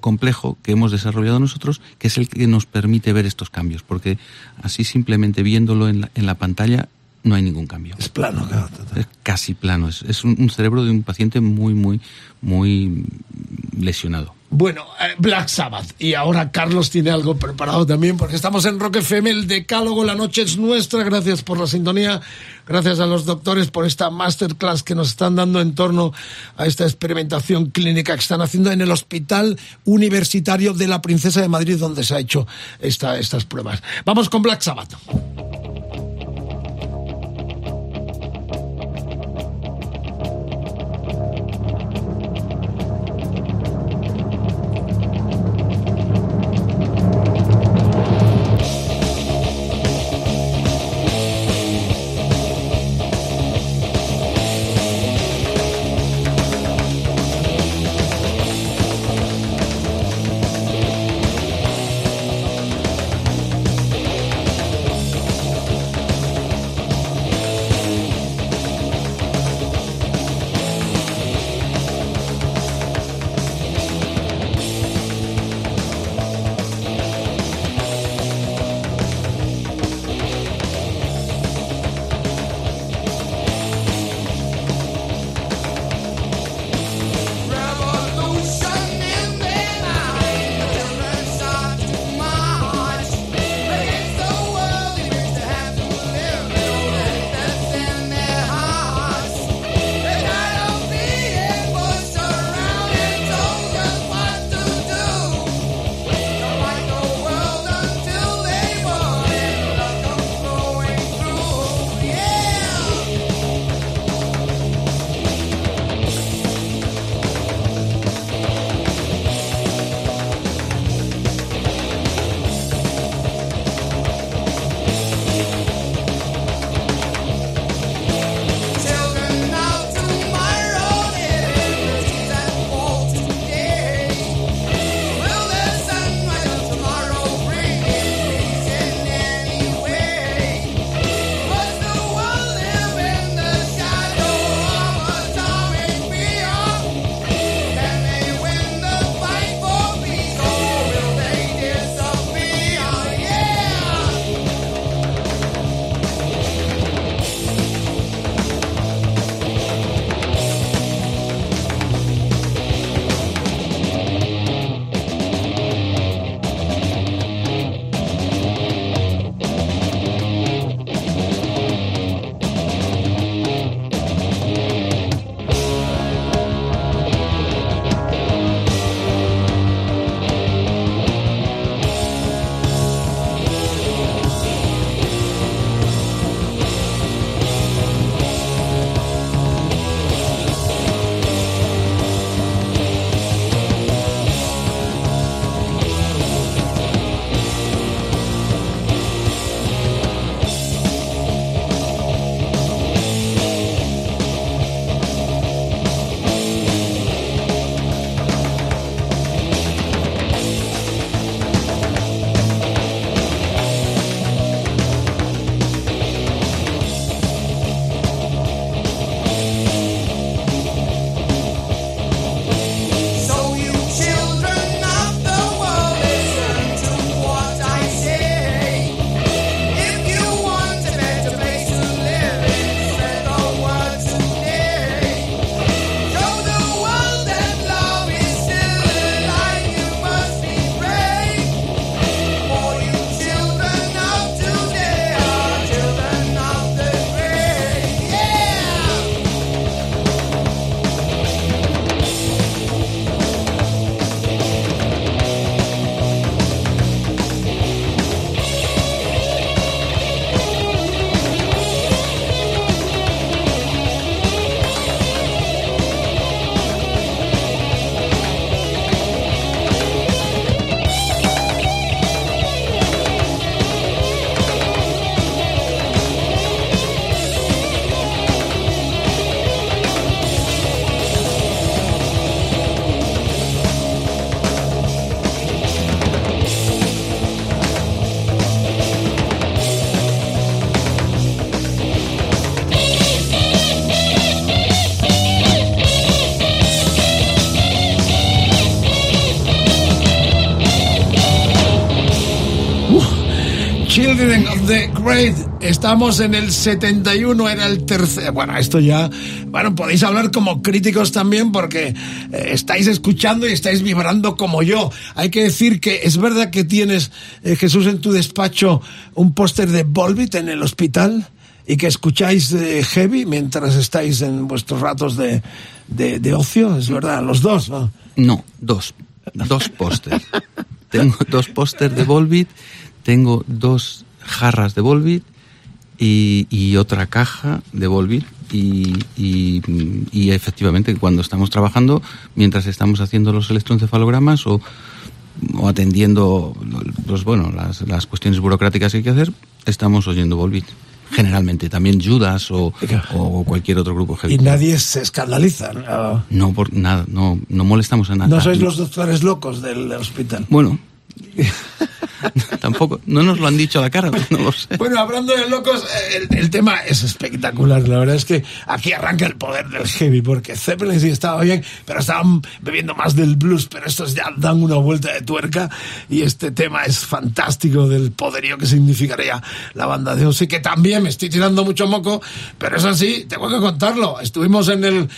complejo que hemos desarrollado nosotros, que es el que nos permite ver estos cambios, porque así simplemente viéndolo en la, en la pantalla no hay ningún cambio. Es plano, claro. Es casi plano, es, es un, un cerebro de un paciente muy, muy, muy lesionado. Bueno, eh, Black Sabbath. Y ahora Carlos tiene algo preparado también, porque estamos en Rock FM, el decálogo, la noche es nuestra. Gracias por la sintonía. Gracias a los doctores por esta masterclass que nos están dando en torno a esta experimentación clínica que están haciendo en el Hospital Universitario de la Princesa de Madrid, donde se ha hecho esta, estas pruebas. Vamos con Black Sabbath. Great. Estamos en el 71, era el tercer. Bueno, esto ya. Bueno, podéis hablar como críticos también porque eh, estáis escuchando y estáis vibrando como yo. Hay que decir que es verdad que tienes, eh, Jesús, en tu despacho un póster de Volbit en el hospital y que escucháis eh, heavy mientras estáis en vuestros ratos de, de, de ocio. Es verdad, los dos, ¿no? No, dos. Dos pósters. tengo dos pósters de Volbit, tengo dos jarras de Volbit y, y otra caja de Volbit. Y, y, y efectivamente, cuando estamos trabajando, mientras estamos haciendo los electroencefalogramas o, o atendiendo pues bueno, las, las cuestiones burocráticas que hay que hacer, estamos oyendo Volbit. Generalmente, también Judas o, o cualquier otro grupo heavy. Y nadie se escandaliza. No, No, por nada, no, no molestamos a nadie. no sois los doctores locos del hospital. Bueno, tampoco, no nos lo han dicho a la cara, no lo sé. Bueno, hablando de locos, el, el tema es espectacular. La verdad es que aquí arranca el poder del heavy, porque Zeppelin sí estaba bien, pero estaban bebiendo más del blues, pero estos ya dan una vuelta de tuerca y este tema es fantástico del poderío que significaría la banda de Ozzy, que también me estoy tirando mucho moco, pero es así, tengo que contarlo. Estuvimos en el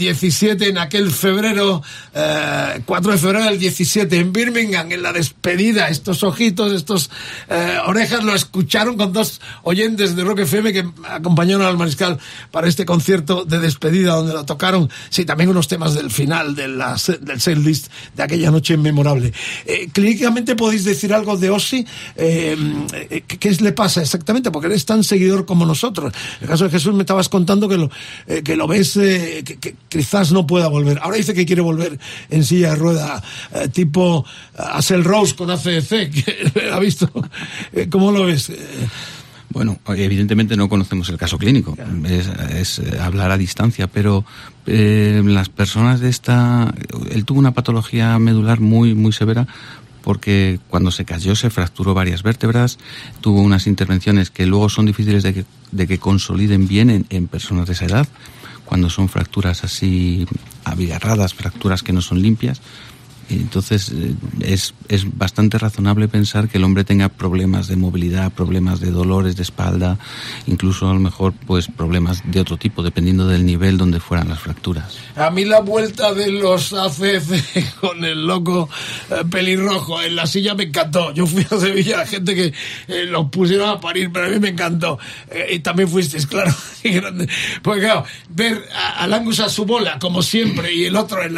17, en aquel febrero, eh, 4 de febrero del 17, en Birmingham, en la despedida, estos ojitos, estos eh, orejas lo escucharon con dos oyentes de Rock FM que acompañaron al Mariscal para este concierto de despedida donde lo tocaron, sí, también unos temas del final de del set list de aquella noche memorable. Eh, clínicamente podéis decir algo de Ozzy, eh, ¿qué, le pasa exactamente? Porque eres tan seguidor como nosotros. En el caso de Jesús me estabas contando que lo, que lo ves, que quizás no pueda volver. Ahora dice que quiere volver en silla de rueda, eh, tipo Axel Rose con ACDC, que ha visto. Eh, ¿Cómo lo ves? Eh, Bueno, evidentemente no conocemos el caso clínico, es, es, eh, hablar a distancia, pero eh, las personas de esta... Él tuvo una patología medular muy, muy severa porque cuando se cayó se fracturó varias vértebras, tuvo unas intervenciones que luego son difíciles de que, de que consoliden bien en, en personas de esa edad, cuando son fracturas así abigarradas, fracturas que no son limpias. Entonces eh, es, es bastante razonable pensar que el hombre tenga problemas de movilidad, problemas de dolores de espalda, incluso a lo mejor pues problemas de otro tipo, dependiendo del nivel donde fueran las fracturas. A mí la vuelta de los ACC con el loco eh, pelirrojo en la silla me encantó. Yo fui a Sevilla, la gente que eh, los pusieron a parir, pero a mí me encantó. Y también fuisteis, claro. Porque claro, ver a, al Angus a su bola, como siempre, y el otro en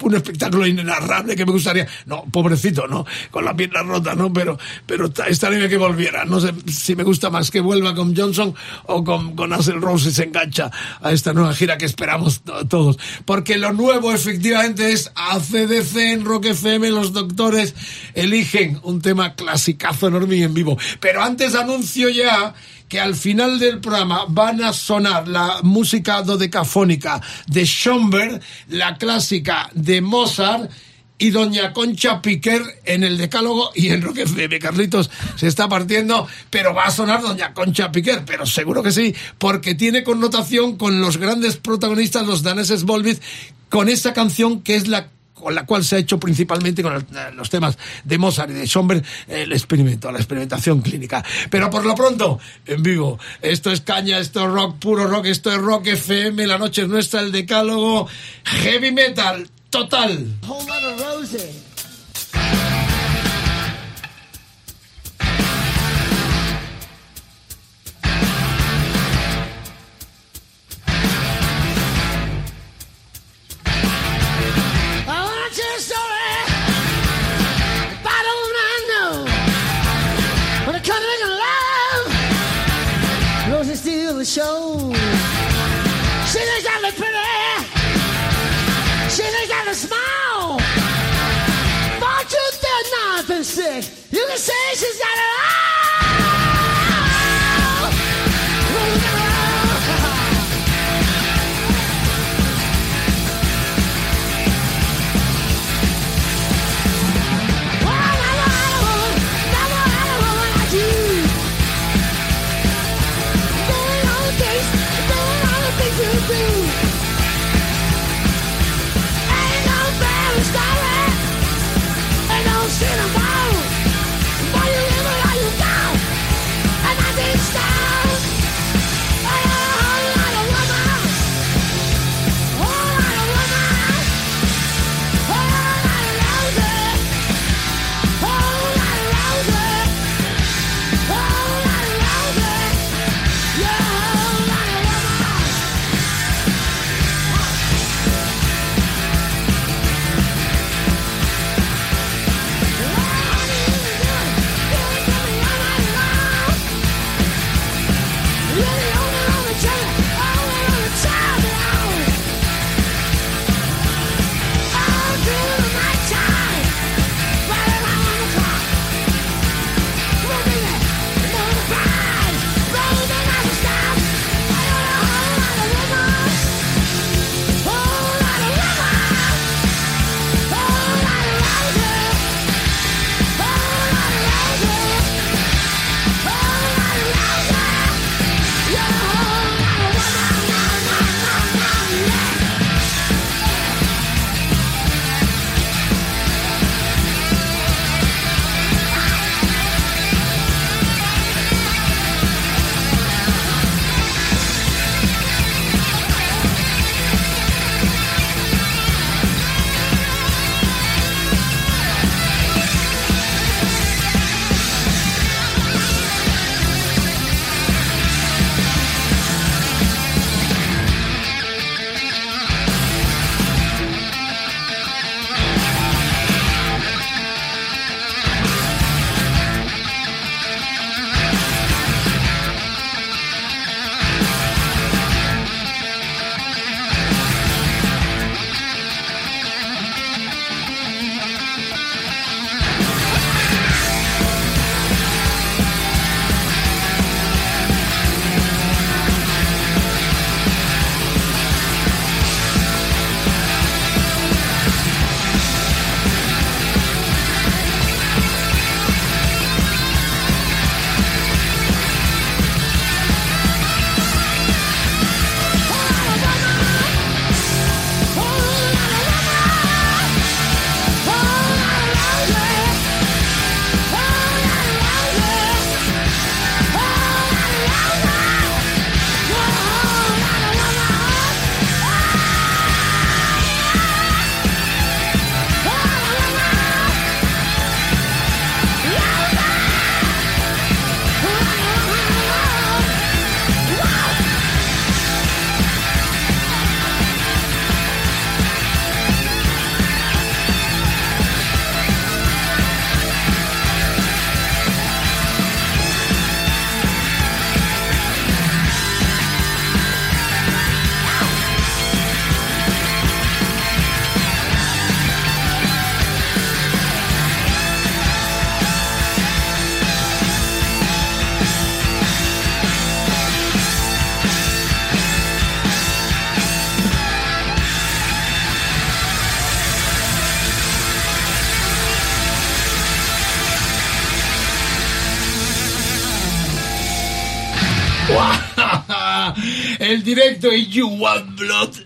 un espectáculo inenarrable que me gustaría, no, pobrecito, ¿no? Con la pierna rota, ¿no? Pero, pero ta- estaría bien que volviera. No sé si me gusta más que vuelva con Johnson o con, con Axel Rose y se engancha a esta nueva gira que esperamos to- todos. Porque lo nuevo efectivamente es ACDC en Rock FM, los doctores eligen un tema clasicazo enorme y en vivo. Pero antes anuncio ya que al final del programa van a sonar la música dodecafónica de Schomberg, la clásica de Mozart y Doña Concha Piquer en el Decálogo y en Rock FM. Carlitos se está partiendo, pero va a sonar Doña Concha Piquer, pero seguro que sí, porque tiene connotación con los grandes protagonistas, los daneses Volbeat, con esa canción que es la con la cual se ha hecho principalmente con eh, los temas de Mozart y de Schomberg el experimento, la experimentación clínica. Pero por lo pronto, en vivo, esto es caña, esto es rock, puro rock, esto es rock FM, la noche es nuestra, el decálogo, heavy metal, total. I El directo y You Want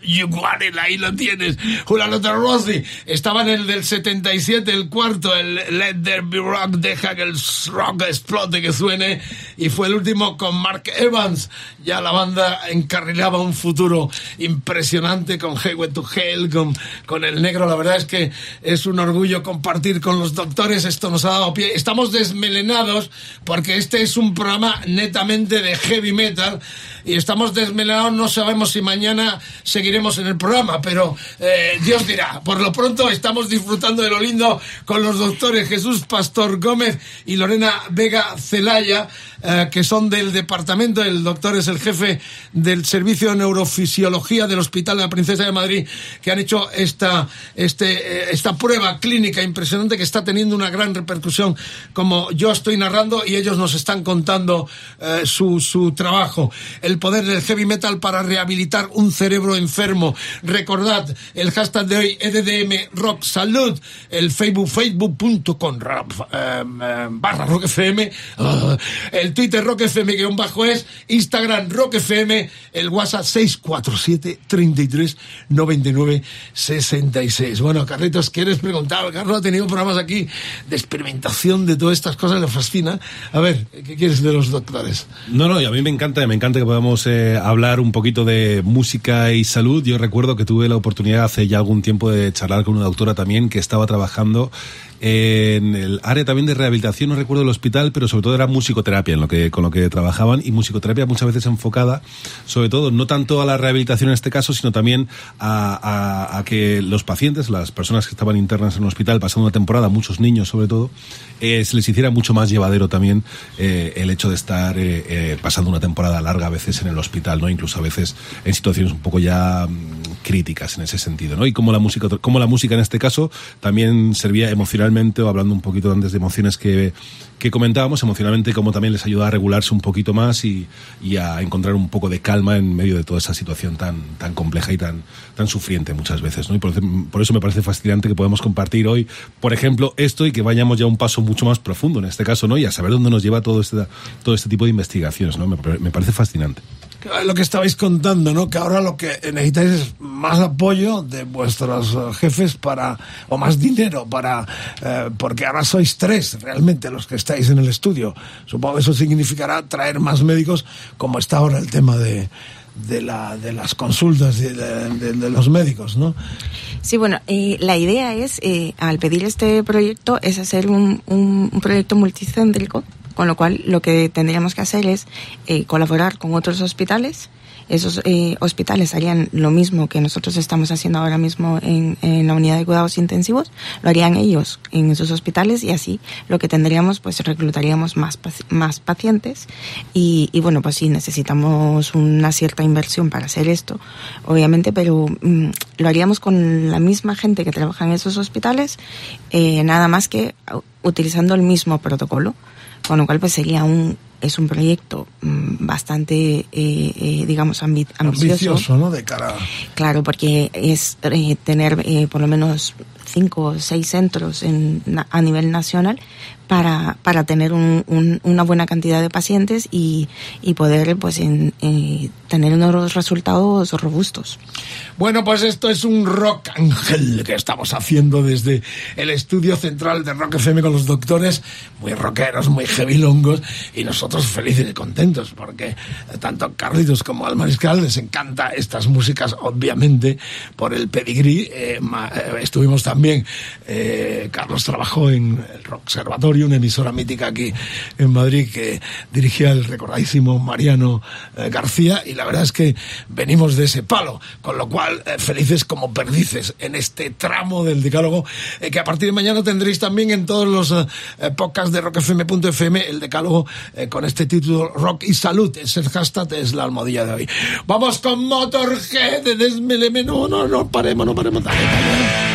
It, ahí lo tienes. Juliano Rossi estaba en el del 77, el cuarto, el Let There Be Rock, deja que el rock explote, que suene. Y fue el último con Mark Evans. Ya la banda encarrilaba un futuro impresionante con Highway to Hell, con, con el negro. La verdad es que es un orgullo compartir con los doctores. Esto nos ha dado pie. Estamos desmelenados porque este es un programa netamente de heavy metal y estamos desmelenados. No sabemos si mañana seguiremos en el programa, pero eh, Dios dirá. Por lo pronto estamos disfrutando de lo lindo con los doctores Jesús Pastor Gómez y Lorena Vega Celaya, eh, que son del departamento. El doctor es el jefe del servicio de neurofisiología del Hospital de la Princesa de Madrid, que han hecho esta, este, eh, esta prueba clínica impresionante que está teniendo una gran repercusión, como yo estoy narrando y ellos nos están contando eh, su, su trabajo. El poder del heavy metal para rehabilitar un cerebro enfermo. Recordad el hashtag de hoy, EDDM Rock Salud, el Facebook, facebook.com eh, eh, barra Rock FM, ah, el Twitter Rock FM guion bajo es, Instagram Rock FM, el WhatsApp 647 33 99 66. Bueno, Carlitos, ¿quieres preguntar? Carlos ha tenido programas aquí de experimentación de todas estas cosas, le fascina. A ver, ¿qué quieres de los doctores? No, no, y a mí me encanta, me encanta que podamos eh, hablar un poquito de música y salud. Yo recuerdo que tuve la oportunidad hace ya algún tiempo de charlar con una doctora también que estaba trabajando en el área también de rehabilitación, no recuerdo el hospital, pero sobre todo era musicoterapia en lo que, con lo que trabajaban y musicoterapia muchas veces enfocada, sobre todo, no tanto a la rehabilitación en este caso, sino también a, a- a que los pacientes, las personas que estaban internas en un hospital pasando una temporada, muchos niños sobre todo, eh, se les hiciera mucho más llevadero también eh, el hecho de estar eh, eh, pasando una temporada larga a veces en el hospital, ¿no? Incluso a veces en situaciones un poco ya mm, críticas en ese sentido, ¿no? Y como la música, como la música en este caso también servía emocionalmente, o hablando un poquito antes de emociones que, que comentábamos, emocionalmente como también les ayuda a regularse un poquito más y, y a encontrar un poco de calma en medio de toda esa situación tan, tan compleja y tan, tan sufriente muchas veces, ¿no? Y por, por eso me parece fascinante que podamos compartir hoy, por ejemplo, esto y que vayamos ya un paso mucho más profundo en este caso, ¿no? Y a saber dónde nos lleva todo este, todo este tipo de investigaciones, ¿no? Me, me parece fascinante. Lo que estabais contando, ¿no? Que ahora lo que necesitáis es más apoyo de vuestros eh, jefes para, o más dinero para, eh, porque ahora sois tres realmente los que estáis en el estudio. Supongo que eso significará traer más médicos, como está ahora el tema de, de, la, de las consultas de, los médicos, ¿no? Sí, bueno, la idea es, eh, al pedir este proyecto, es hacer un proyecto multicéntrico, con lo cual lo que tendríamos que hacer es eh, colaborar con otros hospitales. Esos eh, hospitales harían lo mismo que nosotros estamos haciendo ahora mismo en, en la unidad de cuidados intensivos, lo harían ellos en esos hospitales y así lo que tendríamos, pues reclutaríamos más, más pacientes y, y bueno, pues sí, necesitamos una cierta inversión para hacer esto, obviamente, pero mm, lo haríamos con la misma gente que trabaja en esos hospitales, eh, nada más que utilizando el mismo protocolo, con lo cual pues sería un es un proyecto mm, bastante, eh, eh, digamos, ambi- ambicioso. Ambicioso, ¿no? De cara Claro, porque es eh, tener eh, por lo menos cinco o seis centros en, a nivel nacional para, para tener un- un- una buena cantidad de pacientes y, y poder pues en- eh, tener unos resultados robustos. Bueno, pues esto es un rock ángel que estamos haciendo desde el estudio central de Rock FM con los doctores, muy rockeros, muy heavy longos, y nosotros felices y contentos, porque tanto Carlitos como al Mariscal les encanta estas músicas, obviamente, por el pedigrí. Eh, eh, estuvimos también, eh, Carlos trabajó en el Observatorio, una emisora mítica aquí en Madrid que dirigía el recordadísimo Mariano eh, García, y la verdad es que venimos de ese palo, con lo cual eh, felices como perdices en este tramo del decálogo, eh, que a partir de mañana tendréis también en todos los eh, eh, podcasts de rockfm.fm el decálogo con este título Rock y Salud, es el hashtag, es la almohadilla de hoy. Vamos con Motorhead de Desmeleme, no, no, no paremos, no paremos, dale, dale.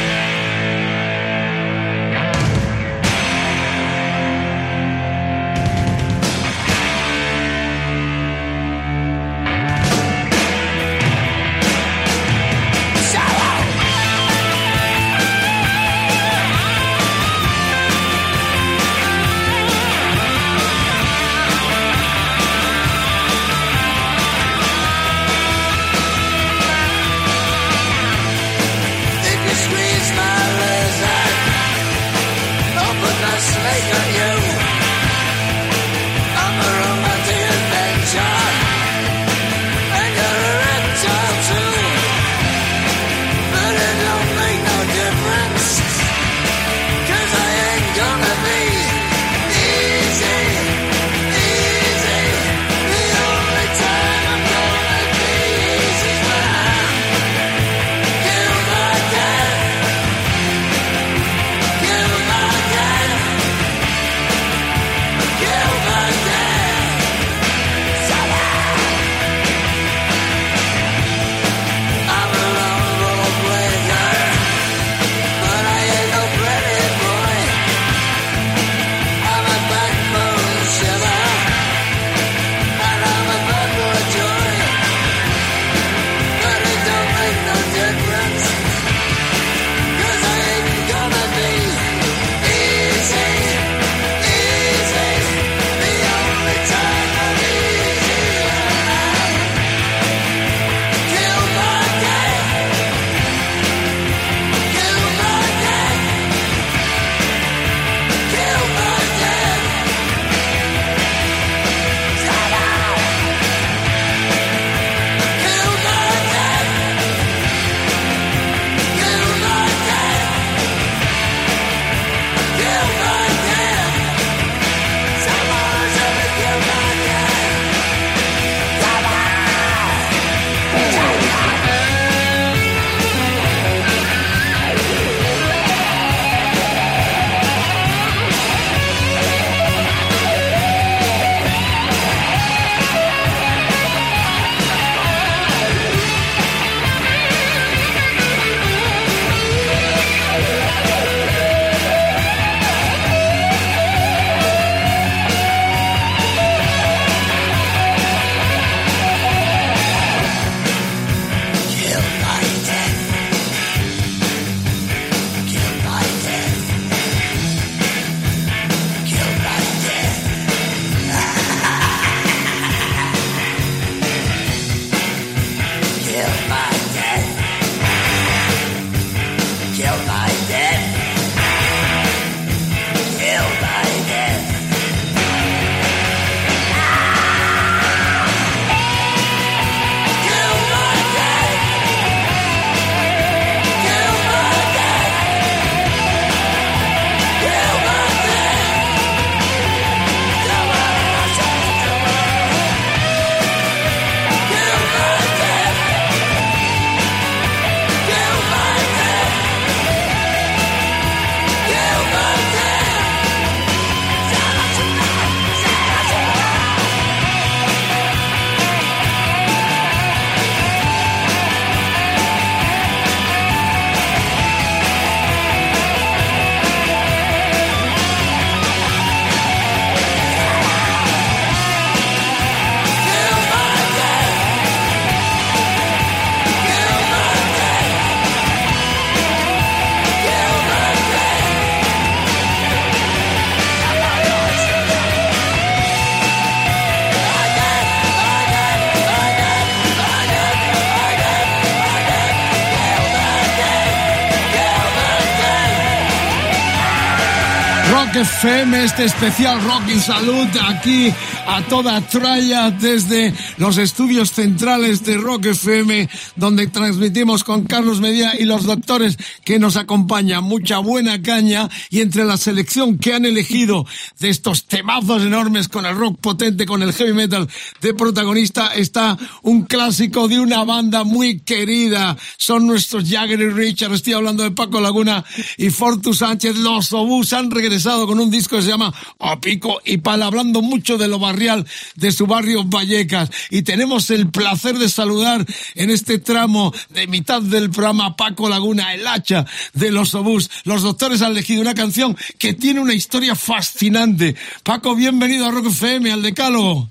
FM, este especial Rock y Salud, aquí a toda tralla desde los estudios centrales de Rock FM, donde transmitimos con Carlos Medina y los doctores que nos acompañan. Mucha buena caña y entre la selección que han elegido de estos temazos enormes con el rock potente, con el heavy metal de protagonista, está un clásico de una banda muy querida. Son nuestros Jagger y Richard, estoy hablando de Paco Laguna y Fortu Sánchez. Los Obús han regresado con un disco que se llama A Pico y Pala, hablando mucho de lo barrial de su barrio Vallecas. Y tenemos el placer de saludar en este tramo de mitad del programa Paco Laguna, el hacha de los Obús. Los doctores han elegido una canción que tiene una historia fascinante. Paco, bienvenido a Rock FM, al Decálogo.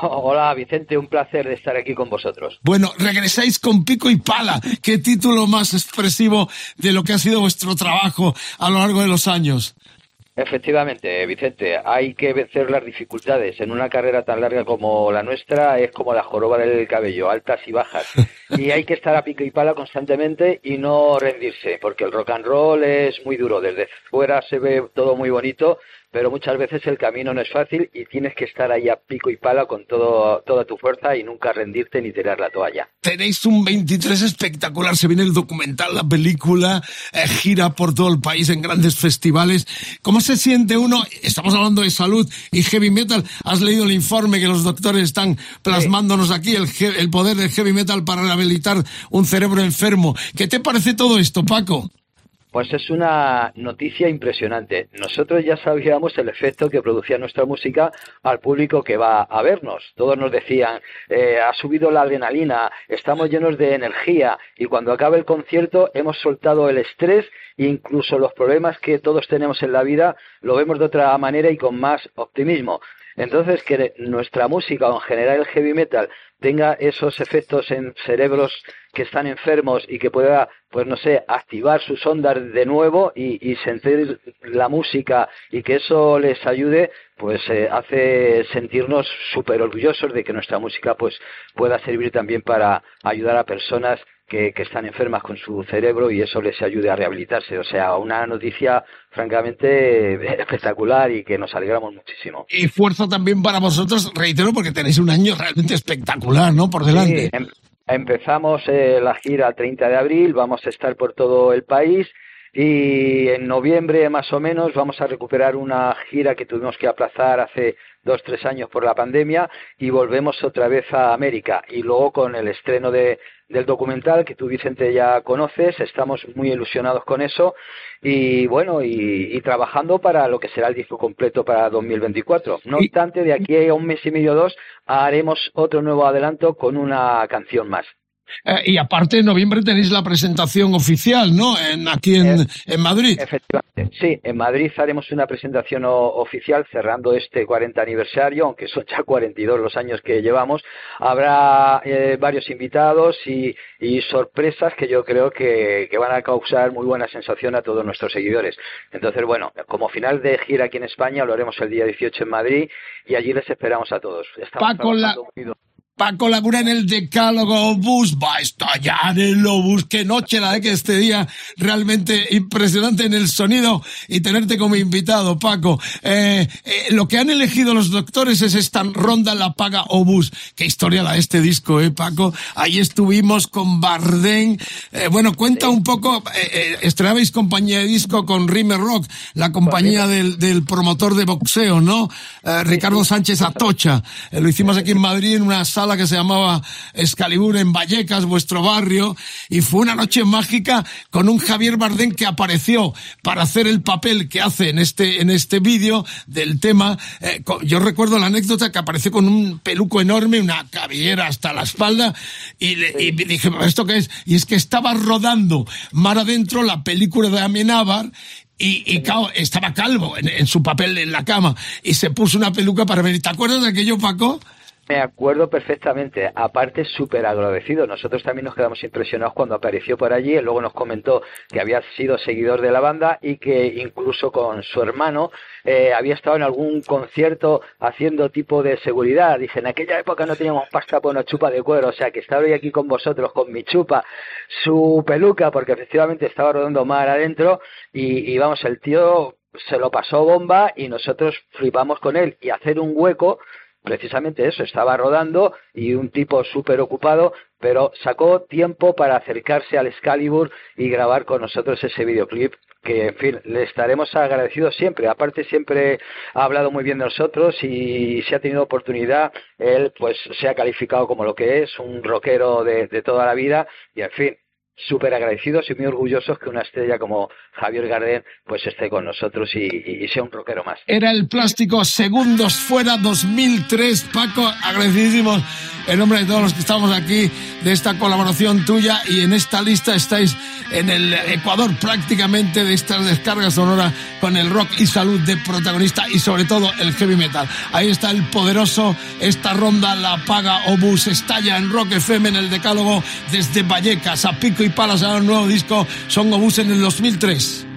Hola Vicente, un placer de estar aquí con vosotros. Bueno, regresáis con pico y pala. Qué título más expresivo de lo que ha sido vuestro trabajo a lo largo de los años. Efectivamente, Vicente, hay que vencer las dificultades. En una carrera tan larga como la nuestra es como la joroba del cabello, altas y bajas. Y hay que estar a pico y pala constantemente y no rendirse, porque el rock and roll es muy duro. Desde fuera se ve todo muy bonito, pero muchas veces el camino no es fácil y tienes que estar ahí a pico y pala con todo, toda tu fuerza y nunca rendirte ni tirar la toalla. Tenéis un 23 espectacular, se viene el documental, la película, eh, gira por todo el país en grandes festivales. ¿Cómo se siente uno? Estamos hablando de salud y heavy metal. Has leído el informe que los doctores están plasmándonos aquí, el, el poder del heavy metal para rehabilitar un cerebro enfermo. ¿Qué te parece todo esto, Paco? Pues es una noticia impresionante. Nosotros ya sabíamos el efecto que producía nuestra música al público que va a vernos. Todos nos decían, eh, ha subido la adrenalina, estamos llenos de energía y cuando acabe el concierto hemos soltado el estrés e incluso los problemas que todos tenemos en la vida lo vemos de otra manera y con más optimismo. Entonces, que nuestra música o en general el heavy metal tenga esos efectos en cerebros que están enfermos y que pueda, pues no sé, activar sus ondas de nuevo y, y sentir la música y que eso les ayude, pues eh, hace sentirnos súper orgullosos de que nuestra música pues pueda servir también para ayudar a personas que, que están enfermas con su cerebro y eso les ayude a rehabilitarse. O sea, una noticia francamente espectacular y que nos alegramos muchísimo. Y fuerza también para vosotros, reitero, porque tenéis un año realmente espectacular, ¿no? Por delante. Sí, em- empezamos eh, la gira el 30 de abril, vamos a estar por todo el país y en noviembre más o menos vamos a recuperar una gira que tuvimos que aplazar hace dos, tres años por la pandemia y volvemos otra vez a América. Y luego con el estreno de, del documental que tú Vicente ya conoces, estamos muy ilusionados con eso y bueno, y, y trabajando para lo que será el disco completo para 2024. No obstante, de aquí a un mes y medio o dos haremos otro nuevo adelanto con una canción más. Eh, y aparte, en noviembre tenéis la presentación oficial, ¿no? En, aquí en, en Madrid. Efectivamente, sí, en Madrid haremos una presentación oficial cerrando este 40 aniversario, aunque son ya 42 los años que llevamos. Habrá eh, varios invitados y, y sorpresas que yo creo que, que van a causar muy buena sensación a todos nuestros seguidores. Entonces, bueno, como final de gira aquí en España lo haremos el día 18 en Madrid y allí les esperamos a todos. Estamos Paco, la-. Paco Laguna en el decálogo bus va a estallar el obús. Qué noche la de que este día realmente impresionante en el sonido y tenerte como invitado, Paco. Eh, eh, lo que han elegido los doctores es esta ronda La Paga Obús. Qué historia la de este disco, eh, Paco. Ahí estuvimos con Bardén. Eh, bueno, cuenta un poco, estrenabais compañía de disco con Rimer Rock, la compañía del, del promotor de boxeo, ¿no? Ricardo Sánchez Atocha. Lo hicimos aquí en Madrid en una sala que se llamaba Excalibur en Vallecas, vuestro barrio, y fue una noche mágica con un Javier Bardem que apareció para hacer el papel que hace en este, en este vídeo del tema. Eh, yo recuerdo la anécdota que apareció con un peluco enorme, una cabellera hasta la espalda, y, le, y dije, ¿esto qué es? Y es que estaba rodando mar adentro la película de Amenábar, y, y claro, estaba calvo en, en su papel en la cama, y se puso una peluca para venir. ¿Te acuerdas de aquello, Paco? Me acuerdo perfectamente, aparte súper agradecido. Nosotros también nos quedamos impresionados cuando apareció por allí. Luego nos comentó que había sido seguidor de la banda y que incluso con su hermano eh, había estado en algún concierto haciendo tipo de seguridad. Dije, en aquella época no teníamos pasta por una chupa de cuero, o sea que estaba hoy aquí con vosotros, con mi chupa, su peluca, porque efectivamente estaba rodando mar adentro y, y vamos, el tío se lo pasó bomba y nosotros flipamos con él y hacer un hueco precisamente eso, estaba rodando y un tipo súper ocupado, pero sacó tiempo para acercarse al Excalibur y grabar con nosotros ese videoclip que, en fin, le estaremos agradecidos siempre. Aparte, siempre ha hablado muy bien de nosotros y si ha tenido oportunidad, él pues se ha calificado como lo que es, un rockero de, de toda la vida y, en fin, súper agradecidos y muy orgullosos que una estrella como Javier Gardén pues esté con nosotros y, y- y sea un rockero más. Era el plástico Segundos Fuera 2003. Paco, agradecidísimos en nombre de todos los que estamos aquí de esta colaboración tuya y en esta lista estáis en el Ecuador prácticamente de estas descargas sonoras con el rock y salud de protagonista y sobre todo el heavy metal. Ahí está el poderoso, esta ronda la paga Obús, estalla en Rock FM en el decálogo desde Vallecas a pico y palas a un nuevo disco, son Obús en el 2003.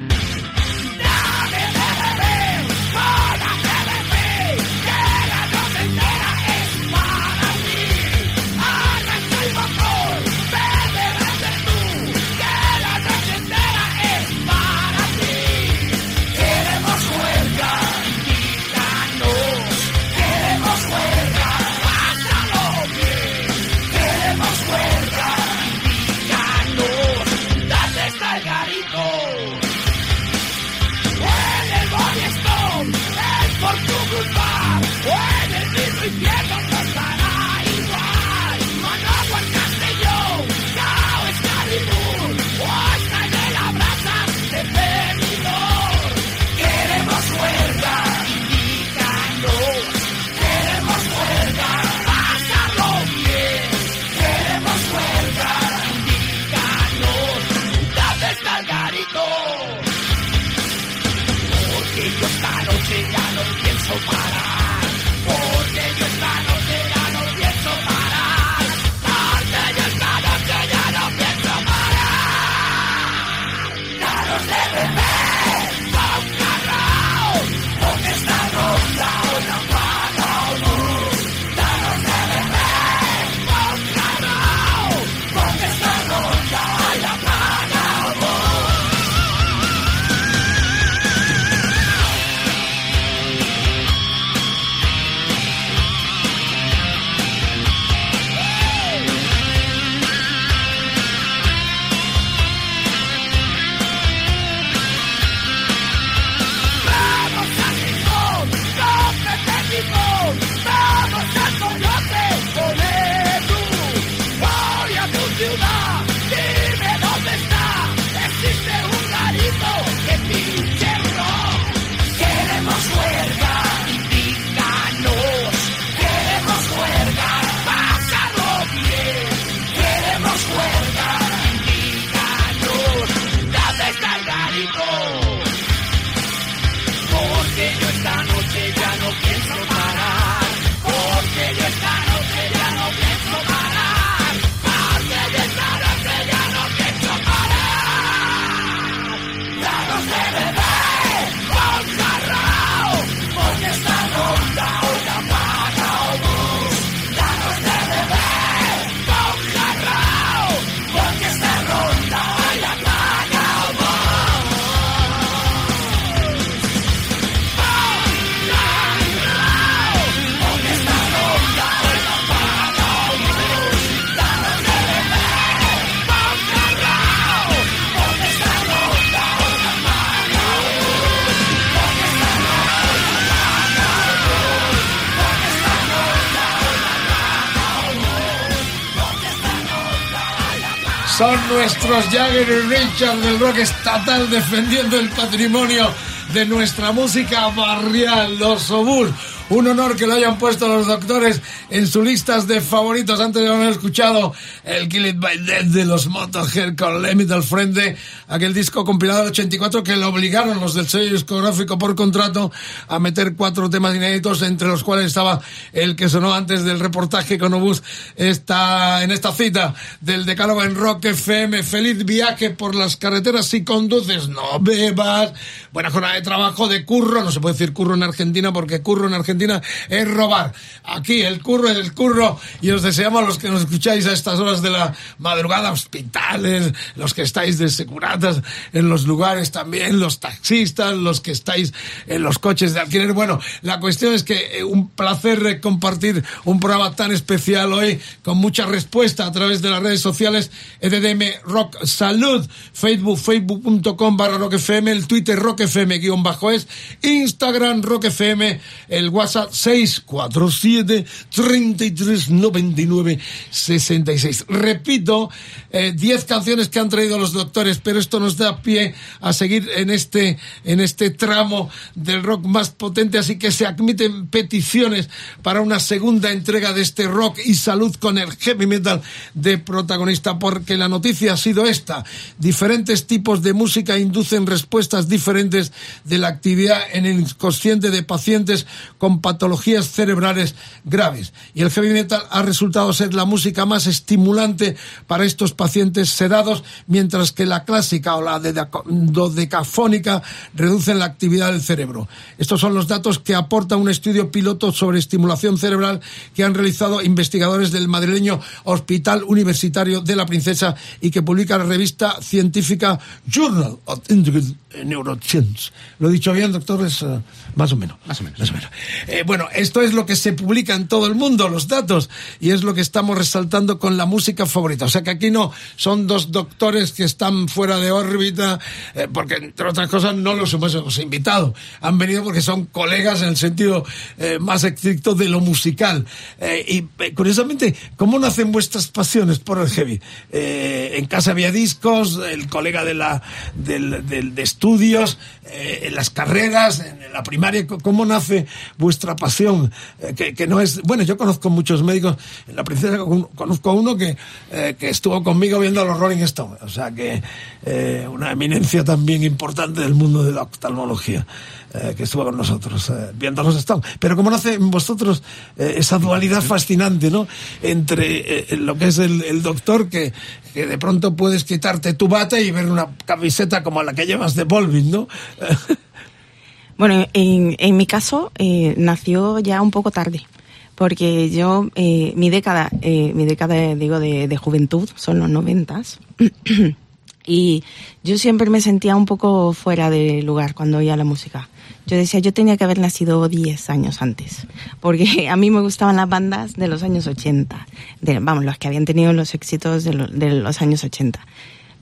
Nuestros Jagger y Richard del rock estatal defendiendo el patrimonio de nuestra música barrial, los Obús. Un honor que lo hayan puesto los doctores en sus listas de favoritos antes de haber escuchado el Kill It By Death de los Motorhead con Lemmy del Frente, aquel disco compilado del 84 que lo obligaron los del sello discográfico por contrato a meter cuatro temas inéditos, entre los cuales estaba el que sonó antes del reportaje con Obús está en esta cita del decálogo en Rock FM. Feliz viaje por las carreteras si conduces, no bebas. Buena jornada de trabajo, de curro, no se puede decir curro en Argentina porque curro en Argentina Argentina es robar. Aquí el curro es el curro y os deseamos a los que nos escucháis a estas horas de la madrugada, hospitales, los que estáis de en los lugares también, los taxistas, los que estáis en los coches de alquiler. Bueno, la cuestión es que eh, un placer eh, compartir un programa tan especial hoy con mucha respuesta a través de las redes sociales EDM Rock Salud, Facebook, facebook.com barra Rock FM, el Twitter Rock FM guion bajo es, Instagram Rock FM, el WhatsApp 647 3399 66. Repito, eh, 10 canciones que han traído los doctores, pero esto nos da pie a seguir en este, en este tramo del rock más potente, así que se admiten peticiones para una segunda entrega de este rock y salud con el heavy metal de protagonista, porque la noticia ha sido esta. Diferentes tipos de música inducen respuestas diferentes de la actividad en el inconsciente de pacientes con patologías cerebrales graves. Y el heavy metal ha resultado ser la música más estimulante para estos pacientes sedados, mientras que la clásica o la dodecafónica reducen la actividad del cerebro. Estos son los datos que aporta un estudio piloto sobre estimulación cerebral que han realizado investigadores del madrileño Hospital Universitario de la Princesa y que publica la revista científica Journal of Neuroscience. ¿Lo he dicho bien, doctor? Es, eh, más o menos. Más o menos. Más o menos. Eh, bueno, esto es lo que se publica en todo el mundo, los datos, y es lo que estamos resaltando con la música favorita. O sea que aquí no son dos doctores que están fuera de órbita, eh, porque entre otras cosas no los hemos invitado. Han venido porque son colegas en el sentido eh, más estricto de lo musical. Eh, y eh, curiosamente, ¿cómo nacen vuestras pasiones por el heavy? En casa había discos, el colega de la del, de estudios, en las carreras, en la primaria, ¿cómo nace vuestra pasión? Que, no es, bueno, yo conozco muchos médicos, en la princesa con- conozco a uno que, que estuvo conmigo viendo a los Rolling Stones, o sea que eh, una eminencia también importante del mundo de la oftalmología. eh, que estuvo con nosotros eh, viendo a los Stones. Pero cómo nace en vosotros eh, esa dualidad fascinante, ¿no? Entre eh, lo que es el, el doctor, que, que de pronto puedes quitarte tu bata y ver una camiseta como la que llevas de Volvin, ¿no? Bueno, en, en mi caso eh, nació ya un poco tarde, porque yo, eh, mi década, eh, mi década, digo, de, de juventud son los noventas, y yo siempre me sentía un poco fuera de lugar cuando oía la música. Yo decía, yo tenía que haber nacido 10 años antes, porque a mí me gustaban las bandas de los años 80, de, vamos, los que habían tenido los éxitos de, lo- de los años 80.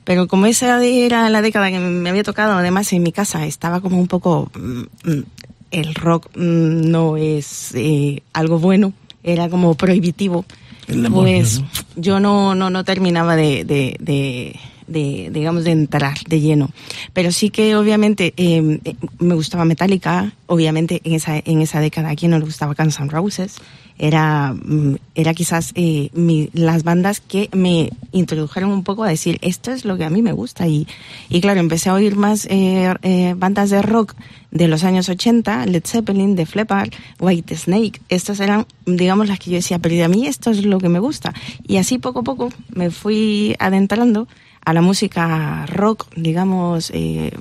Pero como esa era la década que me había tocado, además en mi casa estaba como un poco... mm, mm, el rock mm, no es eh, algo bueno, era como prohibitivo. El demonio, pues ¿no? yo no, no, no terminaba de, de, de, de, digamos, de entrar de lleno. Pero sí que obviamente eh, eh, me gustaba Metallica, obviamente en esa, en esa década a quien no le gustaba Guns N' Roses. Era, mm, era quizás eh, mi- las bandas que me introdujeron un poco a decir, esto es lo que a mí me gusta. Y, y claro, empecé a oír más eh, eh, bandas de rock de los años 80, Led Zeppelin, The Fleppard, White Snake. Estas eran, digamos, las que yo decía, pero a mí esto es lo que me gusta. Y así poco a poco me fui adentrando a la música rock, digamos, eh,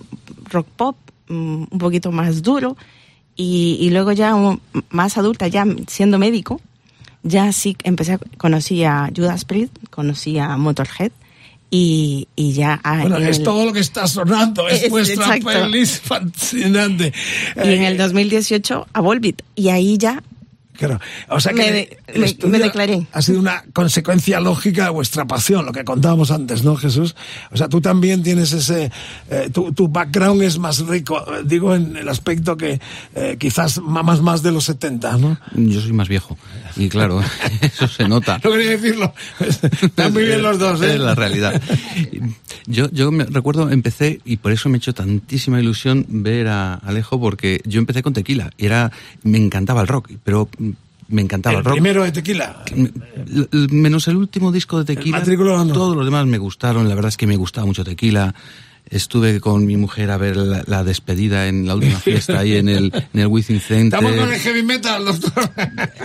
rock pop, mm, un poquito más duro. Y, y luego ya más adulta, ya siendo médico, ya sí empecé, conocí a Judas Priest, conocí a Motorhead y, y ya... Bueno, en es todo lo que está sonando, es, Es- vuestra exacto. fascinante. y en Eh, el 2018 a Volbeat. Y ahí ya Claro. O sea que Me el- me- me declaré. Ha sido una consecuencia lógica de vuestra pasión, lo que contábamos antes, ¿no, Jesús? O sea, tú también tienes ese. eh, tu, tu background es más rico, eh, digo, en el aspecto que eh, quizás mamas más de los 70, ¿no? Yo soy más viejo. Y claro, eso se nota. No quería decirlo. Están muy bien los dos, ¿eh? Es la realidad. Yo, yo me recuerdo, empecé, y por eso me ha hecho tantísima ilusión ver a Alejo, porque yo empecé con tequila. Y era, me encantaba el rock, pero me encantaba el, El rock. primero de tequila. Menos el último disco de Tequila, todos los demás me gustaron. La verdad es que me gustaba mucho Tequila. Estuve con mi mujer a ver la, la despedida en la última fiesta ahí en el, en el Within Center. Estamos con el heavy metal, doctor.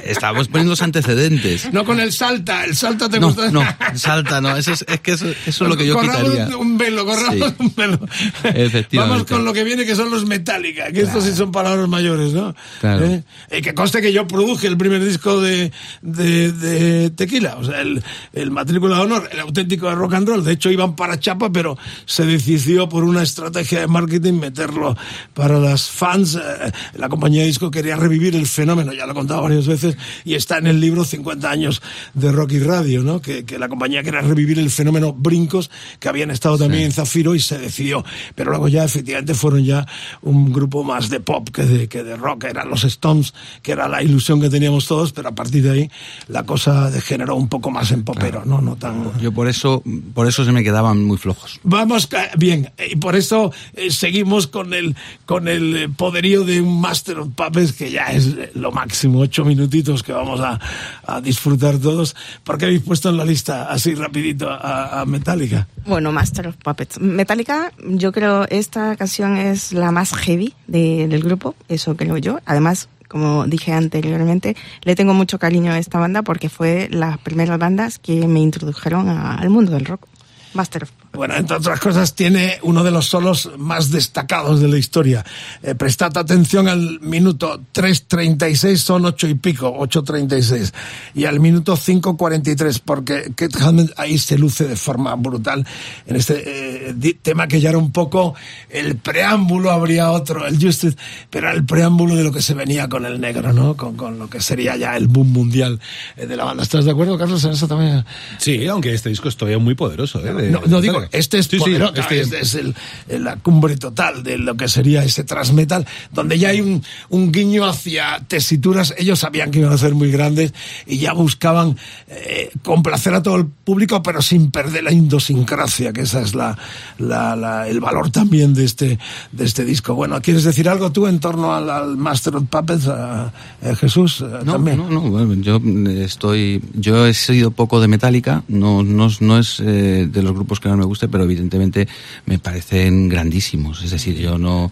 Estábamos poniendo los antecedentes. No con el salta. El salta te No, gusta. no, salta, no. Eso es, es que eso, eso es lo que yo corramos quitaría. un velo, corramos Sí. un velo. Efectivamente. Vamos con lo que viene, que son los Metallica, que estos sí son palabras mayores, ¿no? Claro. ¿Eh? Y que conste que yo produje el primer disco de, de, de Tequila, o sea, el, el Matrícula de Honor, el auténtico de rock and roll. De hecho, iban para Chapa, pero se decidió por una estrategia de marketing meterlo para las fans. Eh, La compañía de disco quería revivir el fenómeno, ya lo he contado varias veces, y está en el libro 50 años de rock y radio, ¿no? Que, que la compañía quería revivir el fenómeno Brincos, que habían estado también en Zafiro y se decidió. Pero luego ya efectivamente fueron ya un grupo más de pop que de, que de rock, eran los Stones, que era la ilusión que teníamos todos, pero a partir de ahí la cosa degeneró un poco más en popero, ¿no? No tan... Yo por eso, por eso se me quedaban muy flojos. Vamos bien, y por eso eh, seguimos con el con el eh, poderío de un Master of Puppets que ya es eh, lo máximo, ocho minutitos que vamos a, a disfrutar todos. ¿Por qué habéis puesto en la lista así rapidito a, a Metallica? Bueno, Master of Puppets. Metallica, yo creo esta canción es la más heavy de- del grupo, eso creo yo. Además, como dije anteriormente, le tengo mucho cariño a esta banda porque fue las primeras bandas que me introdujeron a- al mundo del rock. Master of Bueno, entre otras cosas, tiene uno de los solos más destacados de la historia. Eh, prestad atención al minuto 3.36, son ocho y pico, 8.36. Y al minuto 5.43, porque Kate Hammond ahí se luce de forma brutal en este eh, tema que ya era un poco el preámbulo, habría otro, el Justice, pero era el preámbulo de lo que se venía con el negro, ¿no? Con, con lo que sería ya el boom mundial eh, de la banda. ¿Estás de acuerdo, Carlos, en eso también? Sí, aunque este disco es todavía muy poderoso. ¿eh? De- No, no digo, este es Sí, sí, este- este es el- la cumbre total de lo que sería ese transmetal, donde ya hay un, un guiño hacia tesituras, ellos sabían que iban a ser muy grandes y ya buscaban eh, complacer a todo el público, pero sin perder la idiosincrasia, que esa es la, la- la- el valor también de este, de este disco. Bueno, ¿quieres decir algo tú en torno al, al Master of Puppets, a- a Jesús? eh, No, también? no, no, bueno, yo eh, estoy, yo he sido poco de Metallica, no, no, no es eh, de los grupos que más me guste, pero evidentemente me parecen grandísimos. Es decir, yo no,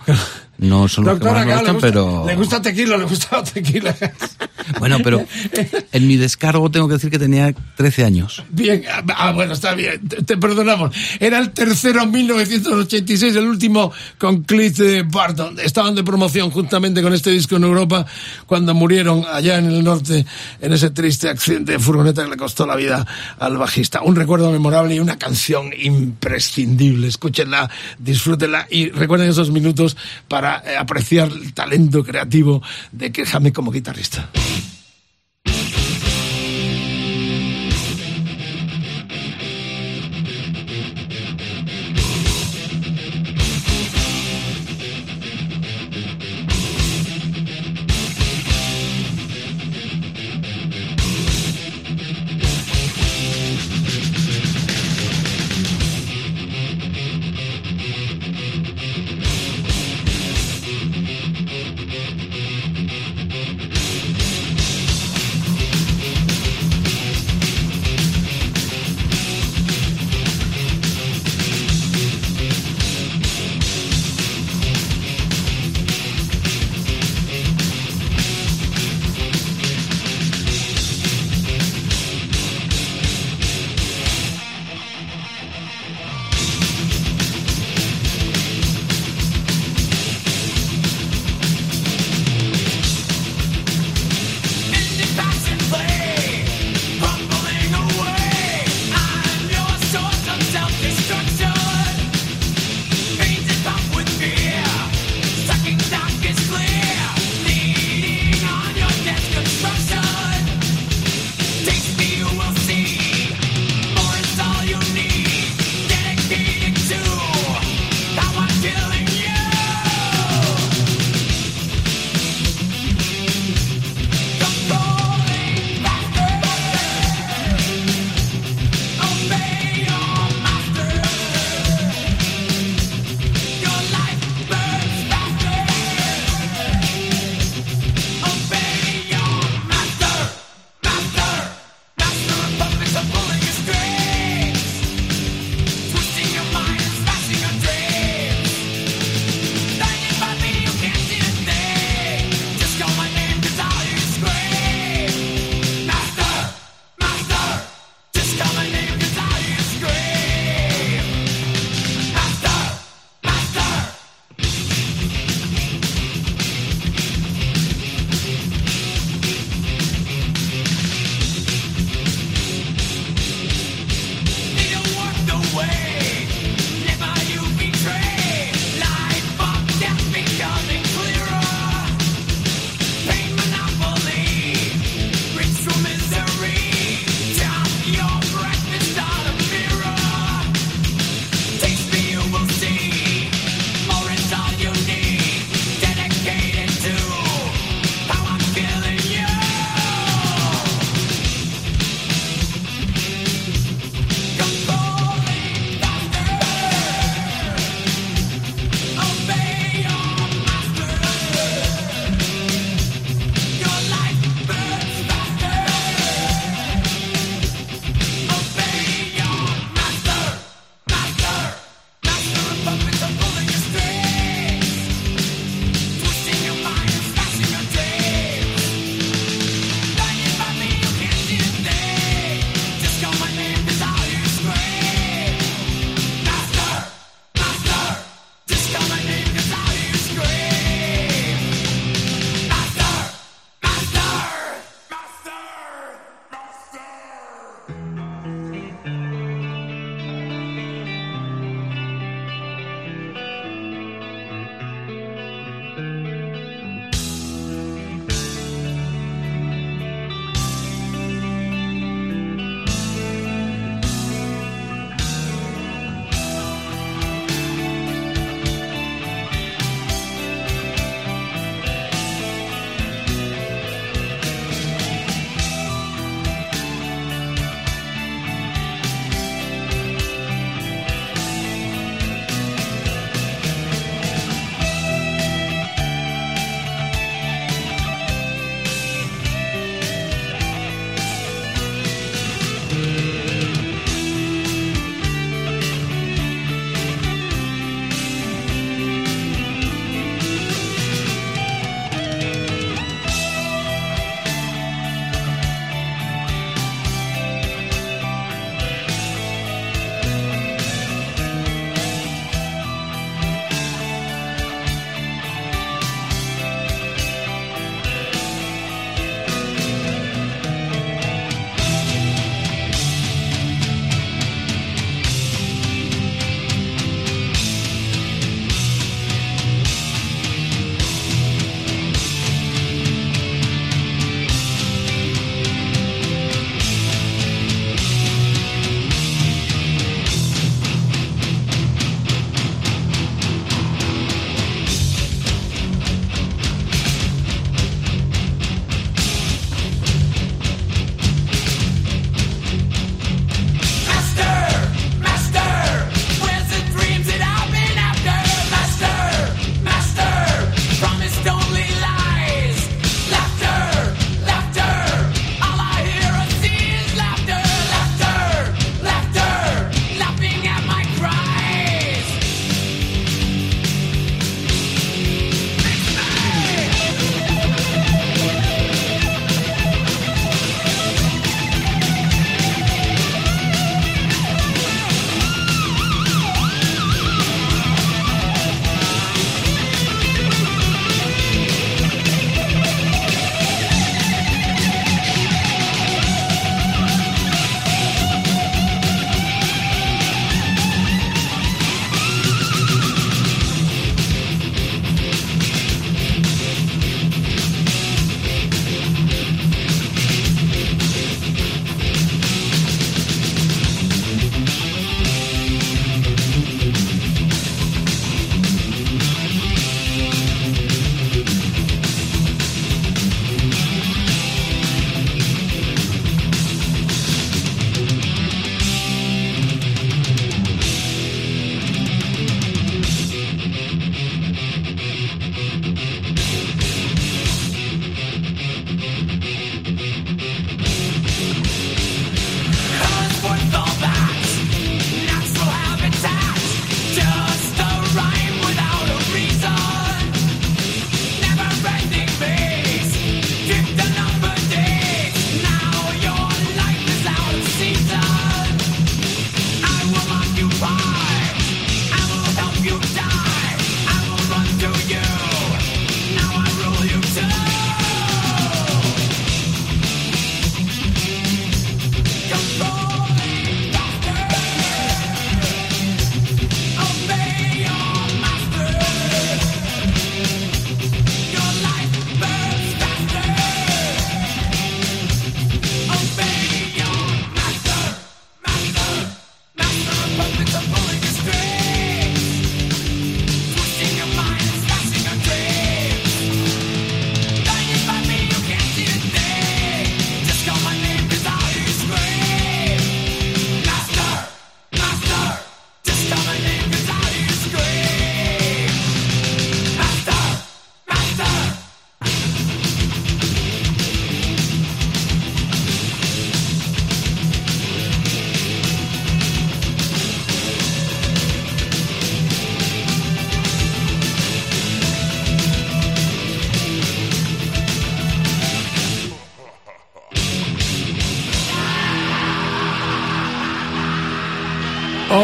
no son los que más me le gustan, gusta, pero le gusta tequila, le gusta tequila. Bueno, pero en mi descargo tengo que decir que tenía 13 años. Bien, ah, bueno, está bien, te, te perdonamos. Era el tercero en 1986, el último con Cliff Barton. Estaban de promoción juntamente con este disco en Europa cuando murieron allá en el norte en ese triste accidente de furgoneta que le costó la vida al bajista. Un recuerdo memorable y una canción imprescindible. Escúchenla, disfrútenla y recuerden esos minutos para eh, apreciar el talento creativo de Quejame como guitarrista.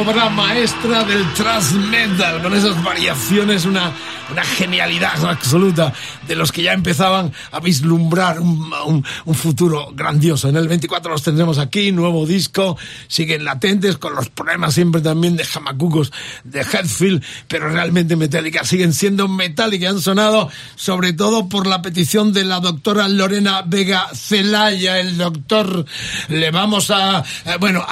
Obra maestra del thrash metal, con esas variaciones, una, una genialidad absoluta de los que ya empezaban a vislumbrar un, un- futuro grandioso. En el 24 los tendremos aquí, nuevo disco, siguen latentes con los problemas siempre también de jamacucos de Headfield, pero realmente Metallica siguen siendo Metallica, han sonado sobre todo por la petición de la doctora Lorena Vega Celaya, el doctor, le vamos a, eh, bueno,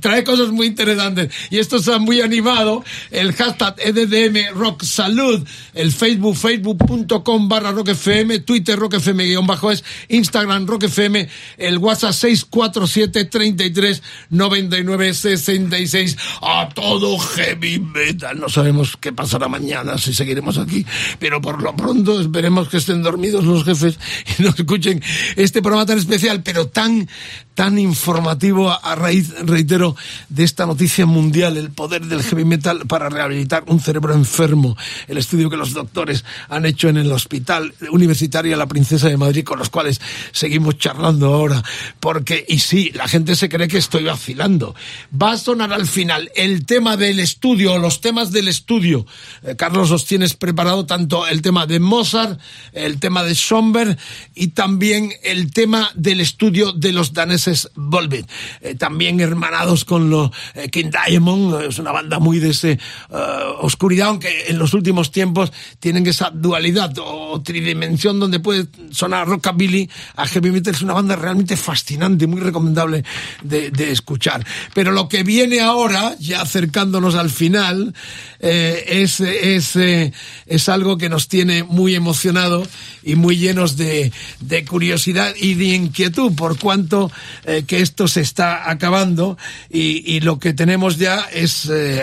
trae cosas muy interesantes. Y esto está muy animado, el hashtag EDDM Rock Salud, el Facebook, facebook.com barra Rock FM, Twitter Rock FM guion bajo es, Instagram Rock FM, el WhatsApp 647 33 99 66, a todo heavy metal, no sabemos qué pasará mañana, si seguiremos aquí, pero por lo pronto esperemos que estén dormidos los jefes y nos escuchen este programa tan especial, pero tan, tan informativo a, raíz, reitero, de esta noticia mundial, el poder del heavy metal para rehabilitar un cerebro enfermo, el estudio que los doctores han hecho en el Hospital Universitario La Princesa de Madrid, con los cuales seguimos charlando ahora, porque, y sí, la gente se cree que estoy vacilando. Va a sonar al final el tema del estudio, los temas del estudio. Eh, Carlos, os tienes preparado tanto el tema de Mozart, el tema de Schomberg y también el tema del estudio de los daneses Volbeat. Eh, también hermanados con los eh, King Diamond, eh, es una banda muy de ese eh, oscuridad, aunque en los últimos tiempos tienen esa dualidad o tridimensión donde puede sonar rockabilly a heavy metal. Es una banda realmente fascinante, muy recomendable de, de escuchar. Pero lo que viene ahora, ya acercándonos al final, eh, es, es, eh, es algo que nos tiene muy emocionado y muy llenos de, de curiosidad y de inquietud por cuanto eh, que esto se está acabando y, lo que tenemos ya es eh,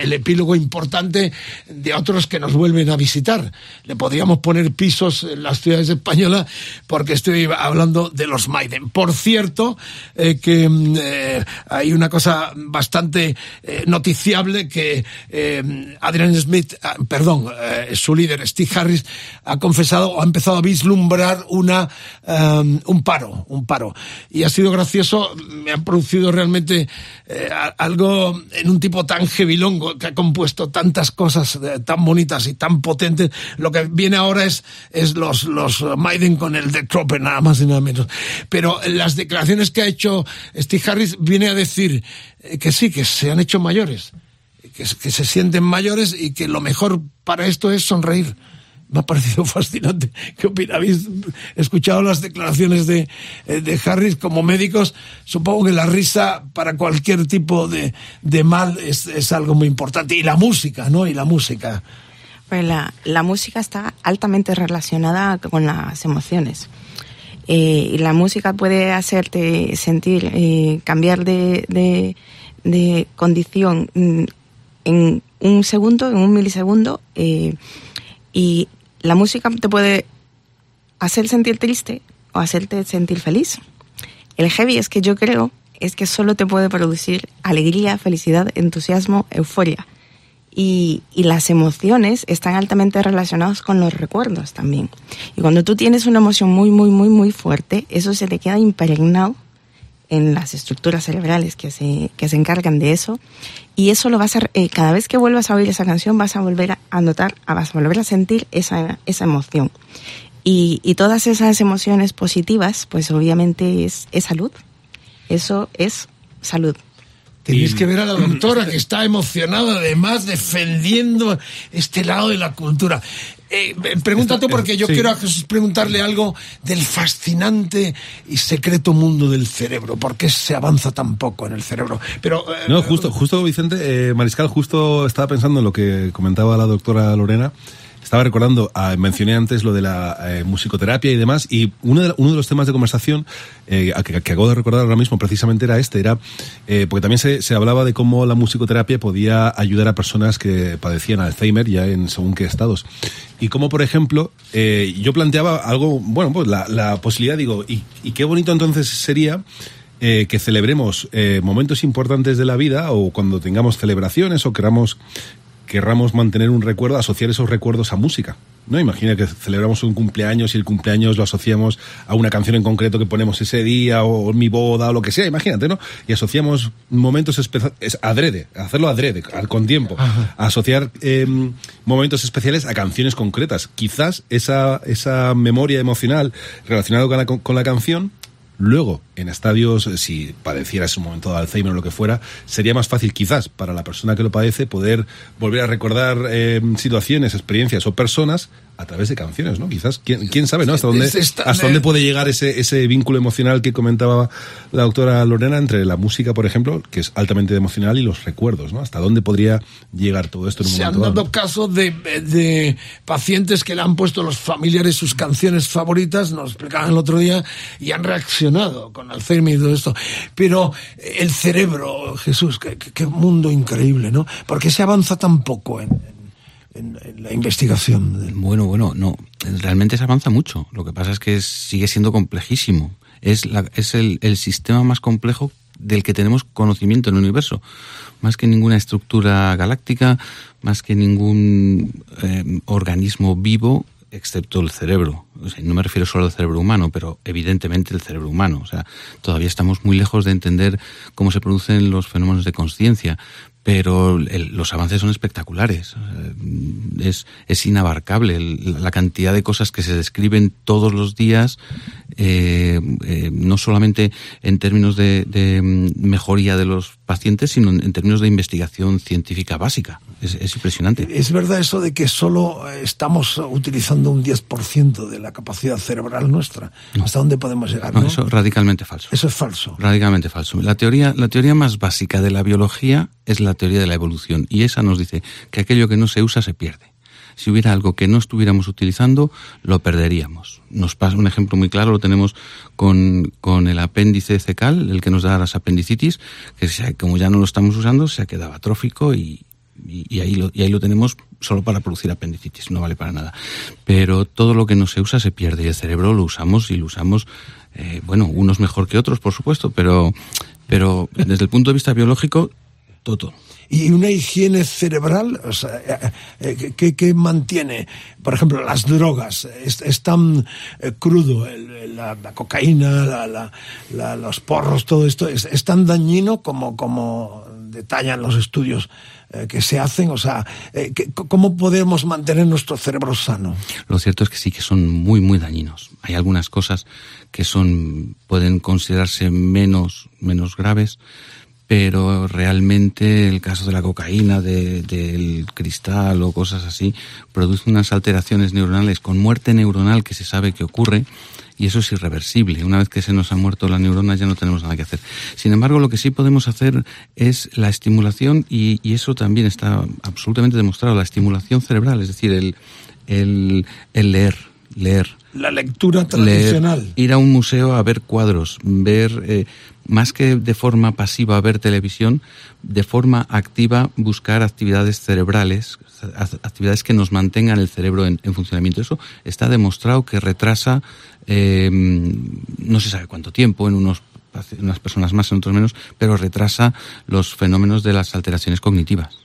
el epílogo importante de otros que nos vuelven a visitar. Le podríamos poner pisos en las ciudades españolas porque estoy hablando de los Maiden. Por cierto, eh, que mm, hay una cosa bastante noticiable que Adrian Smith, ah, perdón, su líder Steve Harris ha confesado o ha empezado a vislumbrar una un paro, un paro. Y ha sido gracioso, me han producido realmente eh, algo en un tipo tan hevilongo que ha compuesto tantas cosas eh, tan bonitas y tan potentes. Lo que viene ahora es, es los, los Maiden con el de Tropper, nada más y nada menos. Pero las declaraciones que ha hecho Steve Harris viene a decir eh, que sí, que se han hecho mayores, que se sienten mayores y que lo mejor para esto es sonreír me ha parecido fascinante. ¿Qué opina? ¿Habéis escuchado las declaraciones de, eh, de Harris como médicos? Supongo que la risa para cualquier tipo de, de mal es, es algo muy importante. Y la música, ¿no? Y la música. Pues la, la música está altamente relacionada con las emociones. Eh, y la música puede hacerte sentir, eh, cambiar de, de, condición mm, en un segundo, en un milisegundo. y la música te puede hacer sentir triste o hacerte sentir feliz. El heavy es que yo creo es que solo te puede producir alegría, felicidad, entusiasmo, euforia. Y, y las emociones están altamente relacionadas con los recuerdos también. Y cuando tú tienes una emoción muy, muy, muy, muy fuerte, eso se te queda impregnado en las estructuras cerebrales que se, que se encargan de eso. Y eso lo vas a, eh, cada vez que vuelvas a oír esa canción, vas a volver a, notar, a- vas a volver a sentir esa, esa emoción. Y, y todas esas emociones positivas, pues obviamente es, es salud. Eso es salud. Tenéis que ver a la doctora que está emocionada, además defendiendo este lado de la cultura. Eh, eh, pregunta tú, porque yo sí. quiero a Jesús preguntarle algo del fascinante y secreto mundo del cerebro. ¿Por qué se avanza tan poco en el cerebro? Pero eh, No, justo, justo Vicente, eh, Mariscal, justo estaba pensando en lo que comentaba la doctora Lorena. Estaba recordando, ah, mencioné antes lo de la eh, musicoterapia y demás, y uno de, los temas de conversación eh, que, acabo de recordar ahora mismo precisamente era este, era eh, porque también se, hablaba de cómo la musicoterapia podía ayudar a personas que padecían Alzheimer ya en según qué estados. Y como, por ejemplo, yo planteaba algo, bueno, pues la, posibilidad, digo, y, qué bonito entonces sería que celebremos momentos importantes de la vida o cuando tengamos celebraciones o queramos querramos mantener un recuerdo, asociar esos recuerdos a música. ¿no? Imagina que celebramos un cumpleaños y el cumpleaños lo asociamos a una canción en concreto que ponemos ese día o mi boda o lo que sea, imagínate, ¿no? Y asociamos momentos especiales, adrede, hacerlo adrede, con tiempo, asociar eh, momentos especiales a canciones concretas. Quizás esa, esa memoria emocional relacionada con la, con la canción Luego, en estadios, eh, si padecieras un momento de Alzheimer o lo que fuera, sería más fácil quizás para la persona que lo padece poder volver a recordar eh, situaciones, experiencias o personas a través de canciones, ¿no? Quizás, quién, quién sabe, ¿no? Hasta dónde, hasta dónde puede llegar ese, ese vínculo emocional que comentaba la doctora Lorena entre la música, por ejemplo, que es altamente emocional, y los recuerdos, ¿no? Hasta dónde podría llegar todo esto en un Se han dado dado. casos de, de pacientes que le han puesto los familiares sus canciones favoritas, nos explicaban el otro día, y han reaccionado con Alzheimer y todo esto. Pero el cerebro, Jesús, qué, qué- qué mundo increíble, ¿no? Porque se avanza tan poco en, en- en la investigación. Bueno, bueno, no. Realmente se avanza mucho. Lo que pasa es que sigue siendo complejísimo. Es, la, es el, el sistema más complejo del que tenemos conocimiento en el universo. Más que ninguna estructura galáctica, más que ningún eh, organismo vivo, excepto el cerebro. No me refiero solo al cerebro humano, pero evidentemente el cerebro humano. O sea, todavía estamos muy lejos de entender cómo se producen los fenómenos de conciencia, pero el- los avances son espectaculares. Sea, Es, es inabarcable la cantidad de cosas que se describen todos los días, eh, eh, no solamente en términos de, de, mm, mejoría de los pacientes, sino en términos de investigación científica básica. Es, es impresionante. ¿Es verdad eso de que solo estamos utilizando un 10% de la capacidad cerebral nuestra? ¿Hasta dónde podemos llegar? No, no? eso radicalmente falso. Eso es falso. Radicalmente falso. La teoría, la teoría más básica de la biología es la teoría de la evolución y esa nos dice que aquello que no se usa se pierde. Si hubiera algo que no estuviéramos utilizando, lo perderíamos. Nos pasa un ejemplo muy claro, lo tenemos con, con el apéndice cecal, el que nos da las apendicitis, que como ya no lo estamos usando, se ha quedado atrófico y, y, ahí lo, y ahí lo tenemos solo para producir apendicitis, no vale para nada. Pero todo lo que no se usa se pierde y el cerebro lo usamos y lo usamos, eh, bueno, unos mejor que otros, por supuesto, pero, pero desde el punto de vista biológico, todo. y una higiene cerebral eh, eh, que, que mantiene, por ejemplo, las drogas. Es, tan crudo, la, cocaína, la- la- los porros, todo esto, es, es tan dañino como, como detallan los estudios eh, que se hacen. O sea, eh, ¿cómo podemos mantener nuestro cerebro sano? Lo cierto es que sí que son muy, muy dañinos. Hay algunas cosas que son, pueden considerarse menos, menos graves, pero realmente el caso de la cocaína, de- del cristal o cosas así, produce unas alteraciones neuronales con muerte neuronal que se sabe que ocurre y eso es irreversible. Una vez que se nos ha muerto la neurona ya no tenemos nada que hacer. Sin embargo, lo que sí podemos hacer es la estimulación y, y eso también está absolutamente demostrado, la estimulación cerebral, es decir, el, el, el leer, leer. La lectura Leer, tradicional. ir a un museo a ver cuadros, ver, eh, más que de forma pasiva ver televisión, de forma activa buscar actividades cerebrales, ac- actividades que nos mantengan el cerebro en, en funcionamiento. Eso está demostrado que retrasa, eh, no se sabe cuánto tiempo, en unos unas personas más, en otros menos, pero retrasa los fenómenos de las alteraciones cognitivas.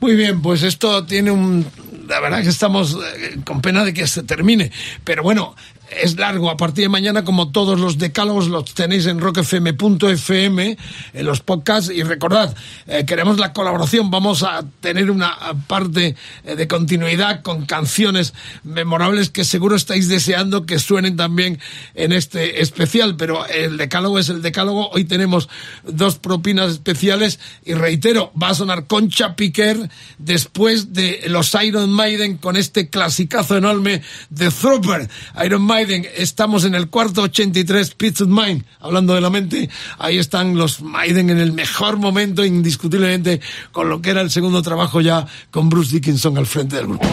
Muy bien, pues esto tiene un... La verdad que estamos eh, con pena de que se termine. Pero bueno, es largo. A partir de mañana, como todos los decálogos, los tenéis en rockfm.fm, en los podcasts. Y recordad, eh, queremos la colaboración. Vamos a tener una parte eh, de continuidad con canciones memorables que seguro estáis deseando que suenen también en este especial. Pero el decálogo es el decálogo. Hoy tenemos dos propinas especiales. Y reitero, va a sonar Concha Piquer después de los Iron Maiden con este clasicazo enorme de Throoper. Iron Maiden, estamos en el cuarto 83 Pits of Mind, hablando de la mente. Ahí están los Maiden en el mejor momento, indiscutiblemente, con lo que era el segundo trabajo ya con Bruce Dickinson al frente del grupo.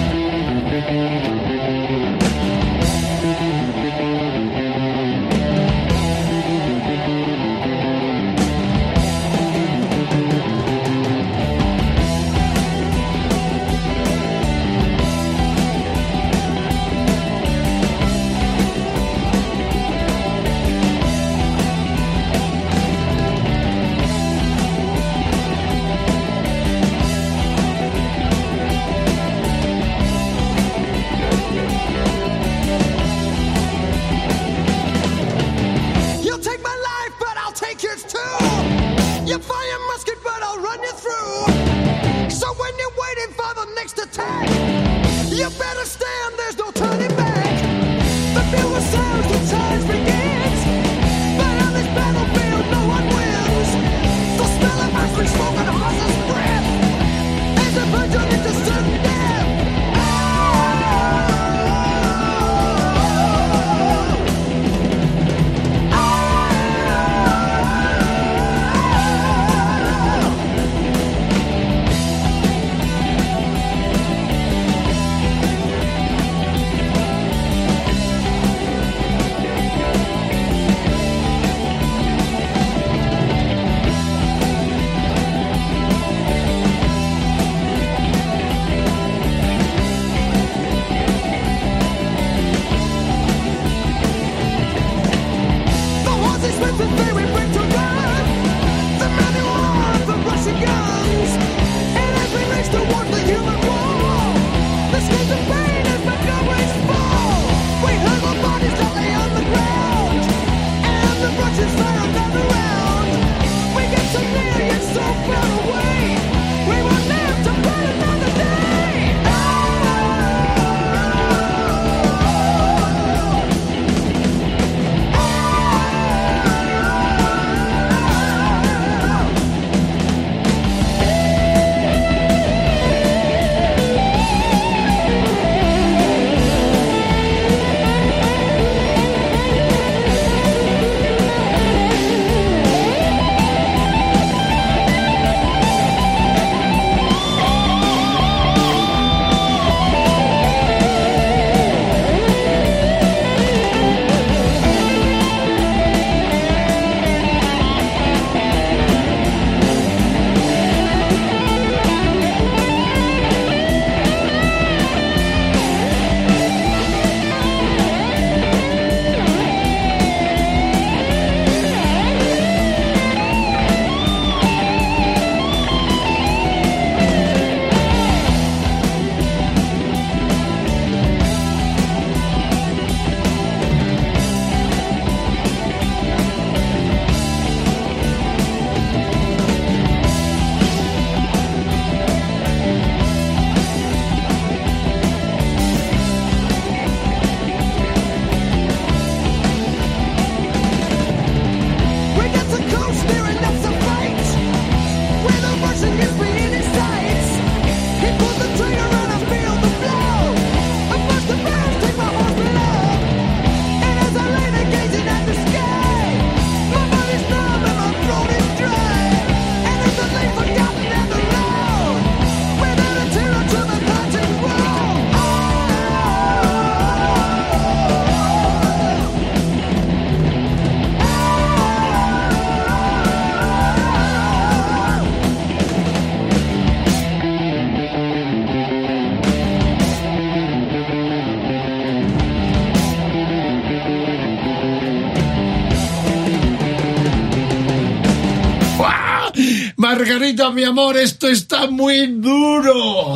Margarita, mi amor, esto está muy duro.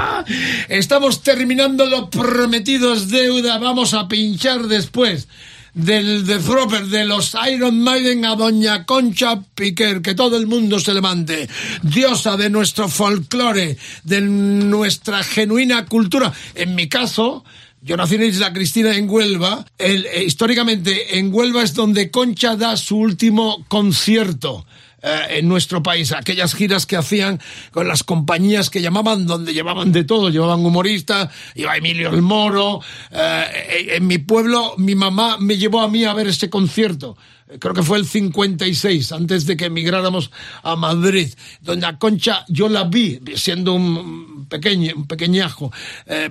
Estamos terminando lo prometido es deuda. Vamos a pinchar después del The Thropper, de los Iron Maiden a Doña Concha Piquer, que todo el mundo se levante. Diosa de nuestro folclore, de nuestra genuina cultura. En mi caso, yo nací en Isla Cristina, en Huelva. El- eh, históricamente, en Huelva es donde Concha da su último concierto eh, en nuestro país. Aquellas giras que hacían con las compañías que llamaban, donde llevaban de todo. Llevaban humoristas, iba Emilio el Moro. Eh, en mi pueblo, mi mamá me llevó a mí a ver este concierto. Eh, Creo que fue el 56, antes de que emigráramos a Madrid. Doña Concha, yo la vi siendo un pequeño, un pequeñajo,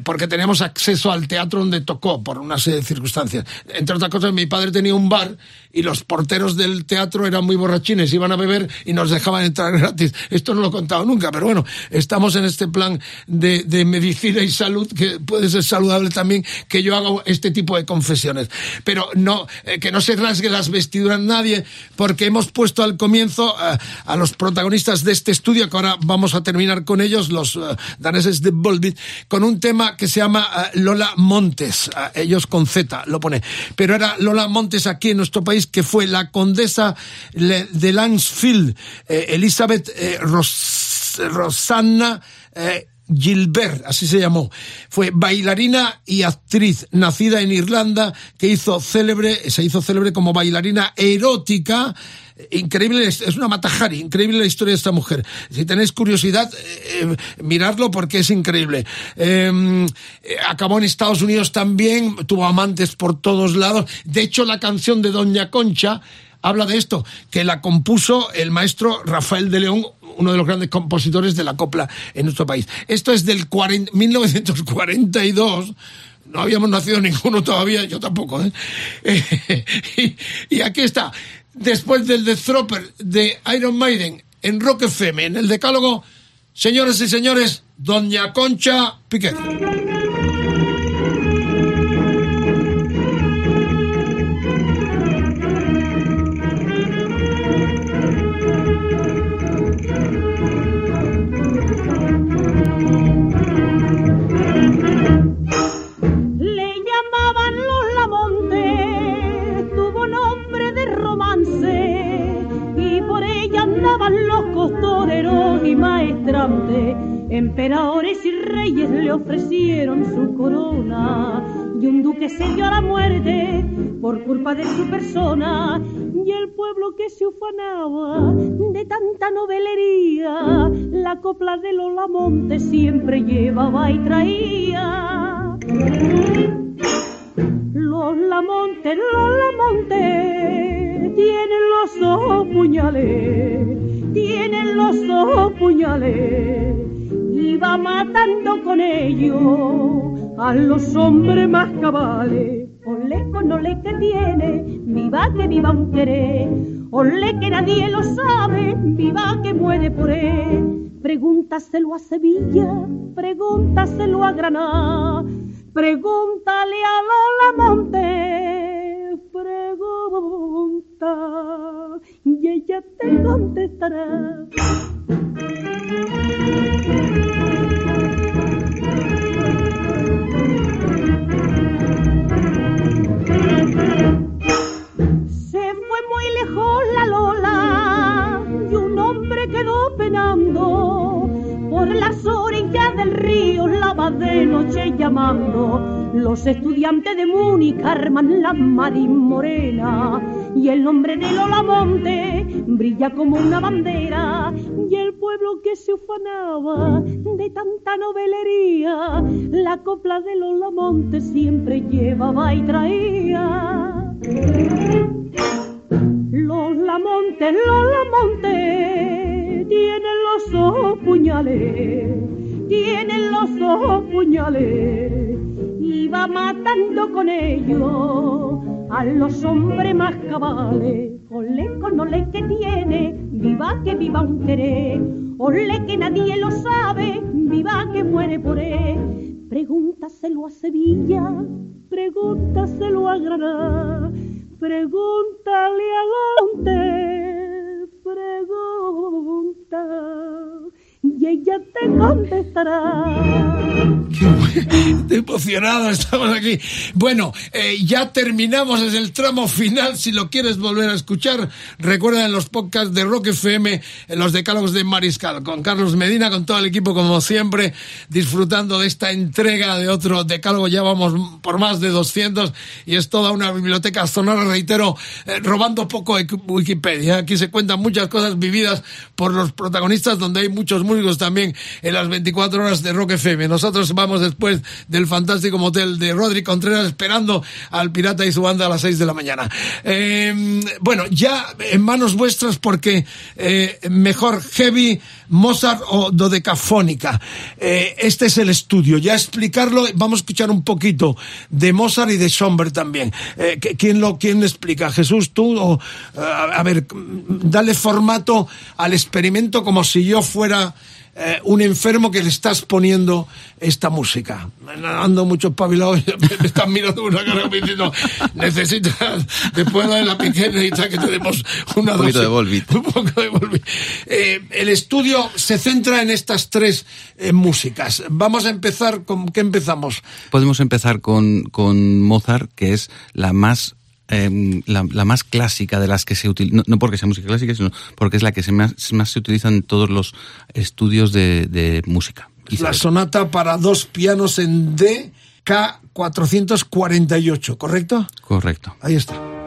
porque teníamos acceso al teatro donde tocó por una serie de circunstancias. Entre otras cosas, mi padre tenía un bar y los porteros del teatro eran muy borrachines, iban a beber y nos dejaban entrar gratis. Esto no lo he contado nunca, pero bueno, estamos en este plan de, medicina y salud que puede ser saludable también que yo haga este tipo de confesiones. Pero no, eh, que no se rasgue las vestiduras nadie, porque hemos puesto al comienzo eh, a los protagonistas de este estudio, que ahora vamos a terminar con ellos, los eh, daneses de Volbeat, con un tema que se llama eh, Lola Montes, ellos con Z lo pone, pero era Lola Montes aquí en nuestro país, que fue la condesa de Lansfield, eh, Elizabeth eh, Ros- Rosanna eh, Gilbert, así se llamó. Fue bailarina y actriz, nacida en Irlanda, que hizo célebre, se hizo célebre como bailarina erótica. Increíble, es una matajari, increíble la historia de esta mujer. Si tenéis curiosidad, eh, eh, miradlo porque es increíble. Eh, eh, acabó en Estados Unidos también, tuvo amantes por todos lados. De hecho, la canción de Doña Concha habla de esto, que la compuso el maestro Rafael de León, uno de los grandes compositores de la copla en nuestro país. Esto es del 40 1942. No habíamos nacido ninguno todavía, yo tampoco. ¿eh? y, aquí está, después del The Thropper de Iron Maiden en Rock FM, en el decálogo, señores y señores, Doña Concha Piquet. De su persona. Y el pueblo que se ufanaba de tanta novelería, la copla de los Lamontes siempre llevaba y traía. Los Lamontes, los Lamontes, tienen los ojos puñales, tienen los ojos puñales, y va matando con ellos a los hombres más cabales. Olé con olé que tiene, que viva un querer, olé que nadie lo sabe, viva que muere por él. Pregúntaselo a Sevilla, pregúntaselo a Granada, pregúntale a Lola Monte, pregunta y ella te contestará. Los estudiantes de Múnich arman la marín morena y el nombre de Lola Monte brilla como una bandera y el pueblo que se ufanaba de tanta novelería, la copla de Lola Monte siempre llevaba y traía. Los Lamontes, los Lamontes, tienen los ojos puñales, tienen los ojos puñales, y va matando con ellos a los hombres más cabales. Olé con olé que tiene, viva que viva un querer, olé que nadie lo sabe, viva que muere por él. Pregúntaselo a Sevilla, pregúntaselo a Granada, pregúntale a Monte, pregunta, y ella te contestará. Qué emocionado, estamos aquí. Bueno, eh, ya terminamos, es el tramo final. Si lo quieres volver a escuchar, recuerda en los podcasts de Rock FM, en los decálogos de Mariscal, con Carlos Medina, con todo el equipo, como siempre, disfrutando de esta entrega de otro decálogo. Ya vamos por más de 200 y es toda una biblioteca sonora, reitero, eh, robando poco de Wikipedia. Aquí se cuentan muchas cosas vividas por los protagonistas, donde hay muchos músicos también en las 24 horas de Rock FM. Nosotros vamos después del fantástico motel de Rodri Contreras esperando al pirata y su banda a las 6 de la mañana. Eh, bueno, ya en manos vuestras porque eh, mejor heavy, Mozart o dodecafónica. Eh, este es el estudio. Ya explicarlo, vamos a escuchar un poquito de Mozart y de Schomberg también. Eh, ¿quién, lo, ¿Quién explica? ¿Jesús, tú? O, eh, a ver, dale formato al experimento como si yo fuera eh, un enfermo que le estás poniendo esta música. Ando mucho espabilado me están mirando una cara diciendo, necesitas, después de la piquera, necesitas que te demos una Un poquito dosis- de. Un poco de. Eh, el estudio se centra en estas tres eh, músicas. Vamos a empezar con, ¿qué empezamos? Podemos empezar con, con Mozart, que es la más eh, la, la más clásica de las que se utiliza, no, no porque sea música clásica, sino porque es la que se más, más se utiliza en todos los estudios de, de música. La sonata para dos pianos en D, K448, ¿correcto? Correcto. Ahí está.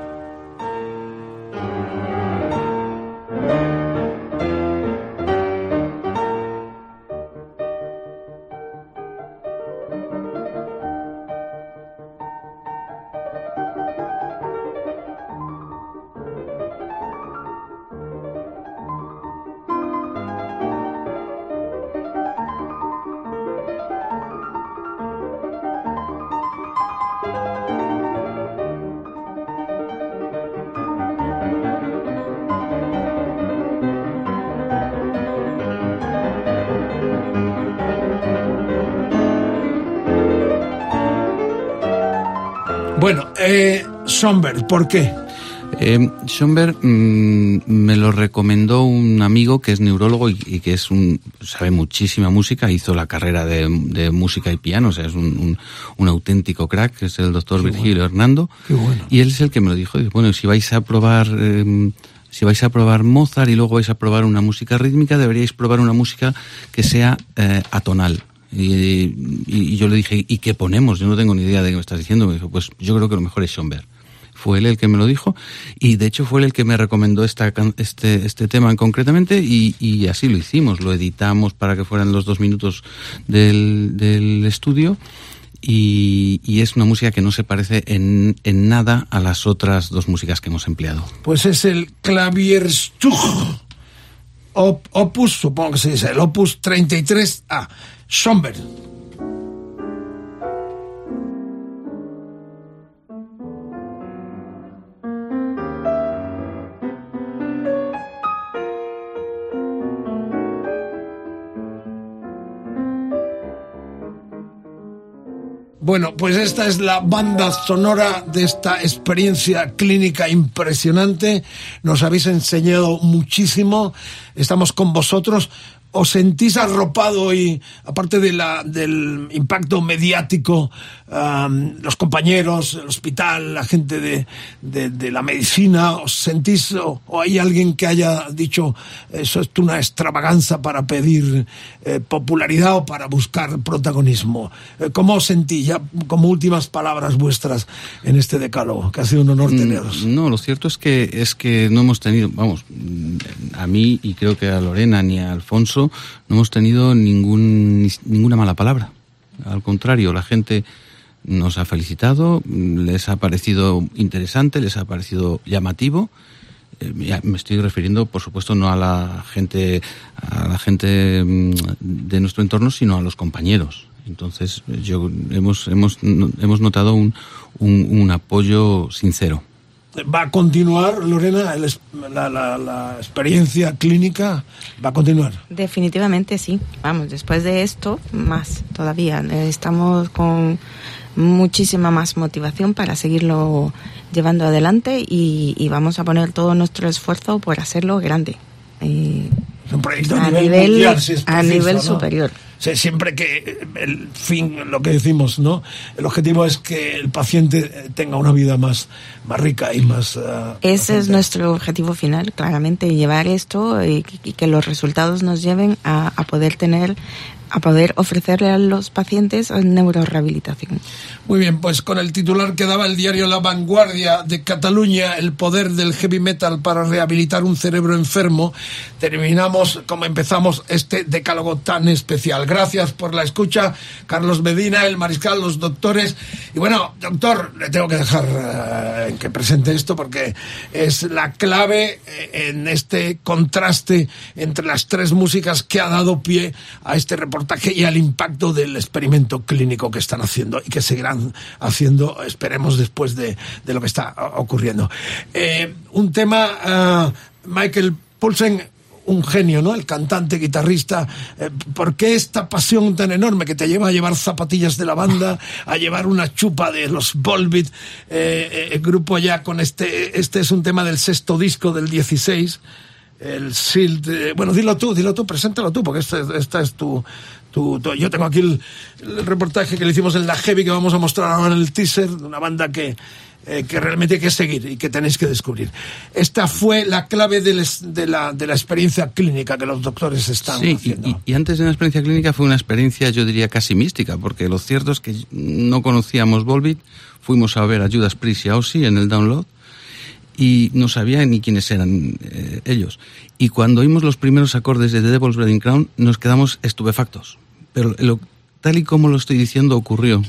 Schomberg, ¿por qué? Eh, Schomberg mm, me lo recomendó un amigo que es neurólogo y, y que es un sabe muchísima música, hizo la carrera de, de música y piano, o sea, es un, un- un auténtico crack, que es el doctor Virgilio Hernando. Qué bueno. Y él es el que me lo dijo, dice, bueno, si vais a probar eh, si vais a probar Mozart y luego vais a probar una música rítmica, deberíais probar una música que sea eh, atonal. Y, y- y yo le dije, ¿y qué ponemos? Yo no tengo ni idea de qué me estás diciendo. Me dijo, pues yo creo que lo mejor es Schoenberg. Fue él el que me lo dijo y de hecho fue él el que me recomendó esta, este, este tema en concretamente y, así lo hicimos. Lo editamos para que fueran los dos minutos del, estudio y, es una música que no se parece en, en nada a las otras dos músicas que hemos empleado. Pues es el Klavierstück op- Opus, supongo que se dice, el Opus 33A, Schomberg. Bueno, pues esta es la banda sonora de esta experiencia clínica impresionante. Nos habéis enseñado muchísimo. Estamos con vosotros. ¿Os sentís arropado y, aparte de la, del impacto mediático, los compañeros, el hospital, la gente de, de- de la medicina, os sentís o, o hay alguien que haya dicho eso es una extravaganza para pedir eh, popularidad o para buscar protagonismo? Eh, ¿Cómo os sentí ya como últimas palabras vuestras en este decálogo? Que ha sido un honor teneros. Mm, No, lo cierto es que es que no hemos tenido, vamos, a mí y creo que a Lorena ni a Alfonso no hemos tenido ningún ninguna mala palabra. Al contrario, la gente nos ha felicitado, les ha parecido interesante, les ha parecido llamativo. Eh, me estoy refiriendo, por supuesto, no a la gente a la gente mm, de nuestro entorno, sino a los compañeros. Entonces, yo hemos hemos hemos notado un, un apoyo sincero. ¿Va a continuar, Lorena, el la experiencia clínica? ¿Va a continuar? Definitivamente sí. Vamos, después de esto, más todavía. Eh, Estamos con muchísima más motivación para seguirlo llevando adelante y, y vamos a poner todo nuestro esfuerzo por hacerlo grande. Eh, Es un proyecto a, a nivel, nivel, mundial, si es a preciso, nivel ¿no? superior. O sea, siempre que el fin, lo que decimos, ¿no? El objetivo es que el paciente eh, tenga una vida más, más rica y más... ah, Ese es nuestro objetivo final, claramente, llevar esto y, y que los resultados nos lleven a, a poder tener, a poder ofrecerle a los pacientes neurorehabilitación. Muy bien, pues con el titular que daba el diario La Vanguardia de Cataluña, el poder del heavy metal para rehabilitar un cerebro enfermo, terminamos como empezamos este decálogo tan especial. Gracias por la escucha, Carlos Medina, el mariscal, los doctores. Y bueno, doctor, le tengo que dejar eh, que presente esto porque es la clave eh, en este contraste entre las tres músicas que ha dado pie a este reportaje y al impacto del experimento clínico que están haciendo y que seguirán haciendo, esperemos, después de, de lo que está ocurriendo. Eh, un tema, ah, Michael Poulsen, un genio, ¿no? El cantante, guitarrista. Eh, ¿Por qué esta pasión tan enorme que te lleva a llevar zapatillas de la banda, a llevar una chupa de los Volbeat? Eh, el grupo ya con este, este es un tema del sexto disco del 16. El Silt, eh, bueno, dilo tú, dilo tú, preséntalo tú, porque esta, esta es tu, tu- tu- Yo tengo aquí el, el reportaje que le hicimos en la Heavy que vamos a mostrar ahora en el teaser, de una banda que, eh, que realmente hay que seguir y que tenéis que descubrir. Esta fue la clave de, la, de la experiencia clínica que los doctores están Sí, haciendo. y- y antes de una experiencia clínica fue una experiencia, yo diría, casi mística, porque lo cierto es que no conocíamos Volbeat, fuimos a ver a Judas Priest y a Ozzy en el download y no sabía ni quiénes eran eh, ellos. Y cuando oímos los primeros acordes de The Devil's Breeding Crown nos quedamos estupefactos. Pero lo- tal y como lo estoy diciendo ocurrió.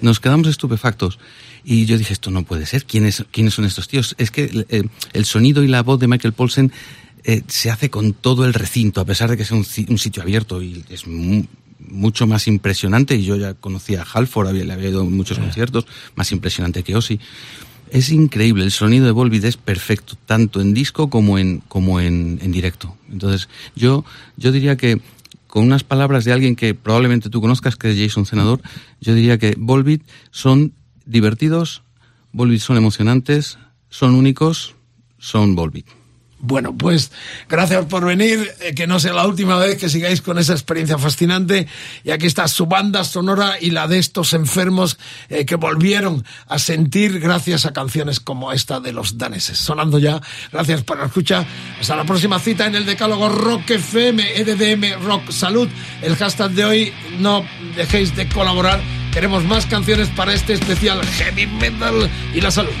Nos quedamos estupefactos. Y yo dije, esto no puede ser. ¿Quiénes, quiénes son estos tíos? Es que eh, el sonido y la voz de Michael Paulsen eh, se hace con todo el recinto, a pesar de que sea un, sitio abierto y es mu- mucho más impresionante. Y yo ya conocía a Halford, había, le había ido a muchos conciertos, más impresionante que Ozzy. Es increíble, el sonido de Volbeat es perfecto, tanto en disco como en, como en, en directo. Entonces, yo, yo diría que con unas palabras de alguien que probablemente tú conozcas, que es Jason Senador, yo diría que Volbeat son divertidos, Volbeat son emocionantes, son únicos, son Volbeat. Bueno, pues gracias por venir, eh, que no sea la última vez que sigáis con esa experiencia fascinante. Y aquí está su banda sonora y la de estos enfermos eh, que volvieron a sentir gracias a canciones como esta de los daneses. Sonando ya, gracias por la escucha. Hasta la próxima cita en el Decálogo Rock FM, EDDM Rock Salud. El hashtag de hoy, no dejéis de colaborar. Queremos más canciones para este especial Heavy Metal y la salud.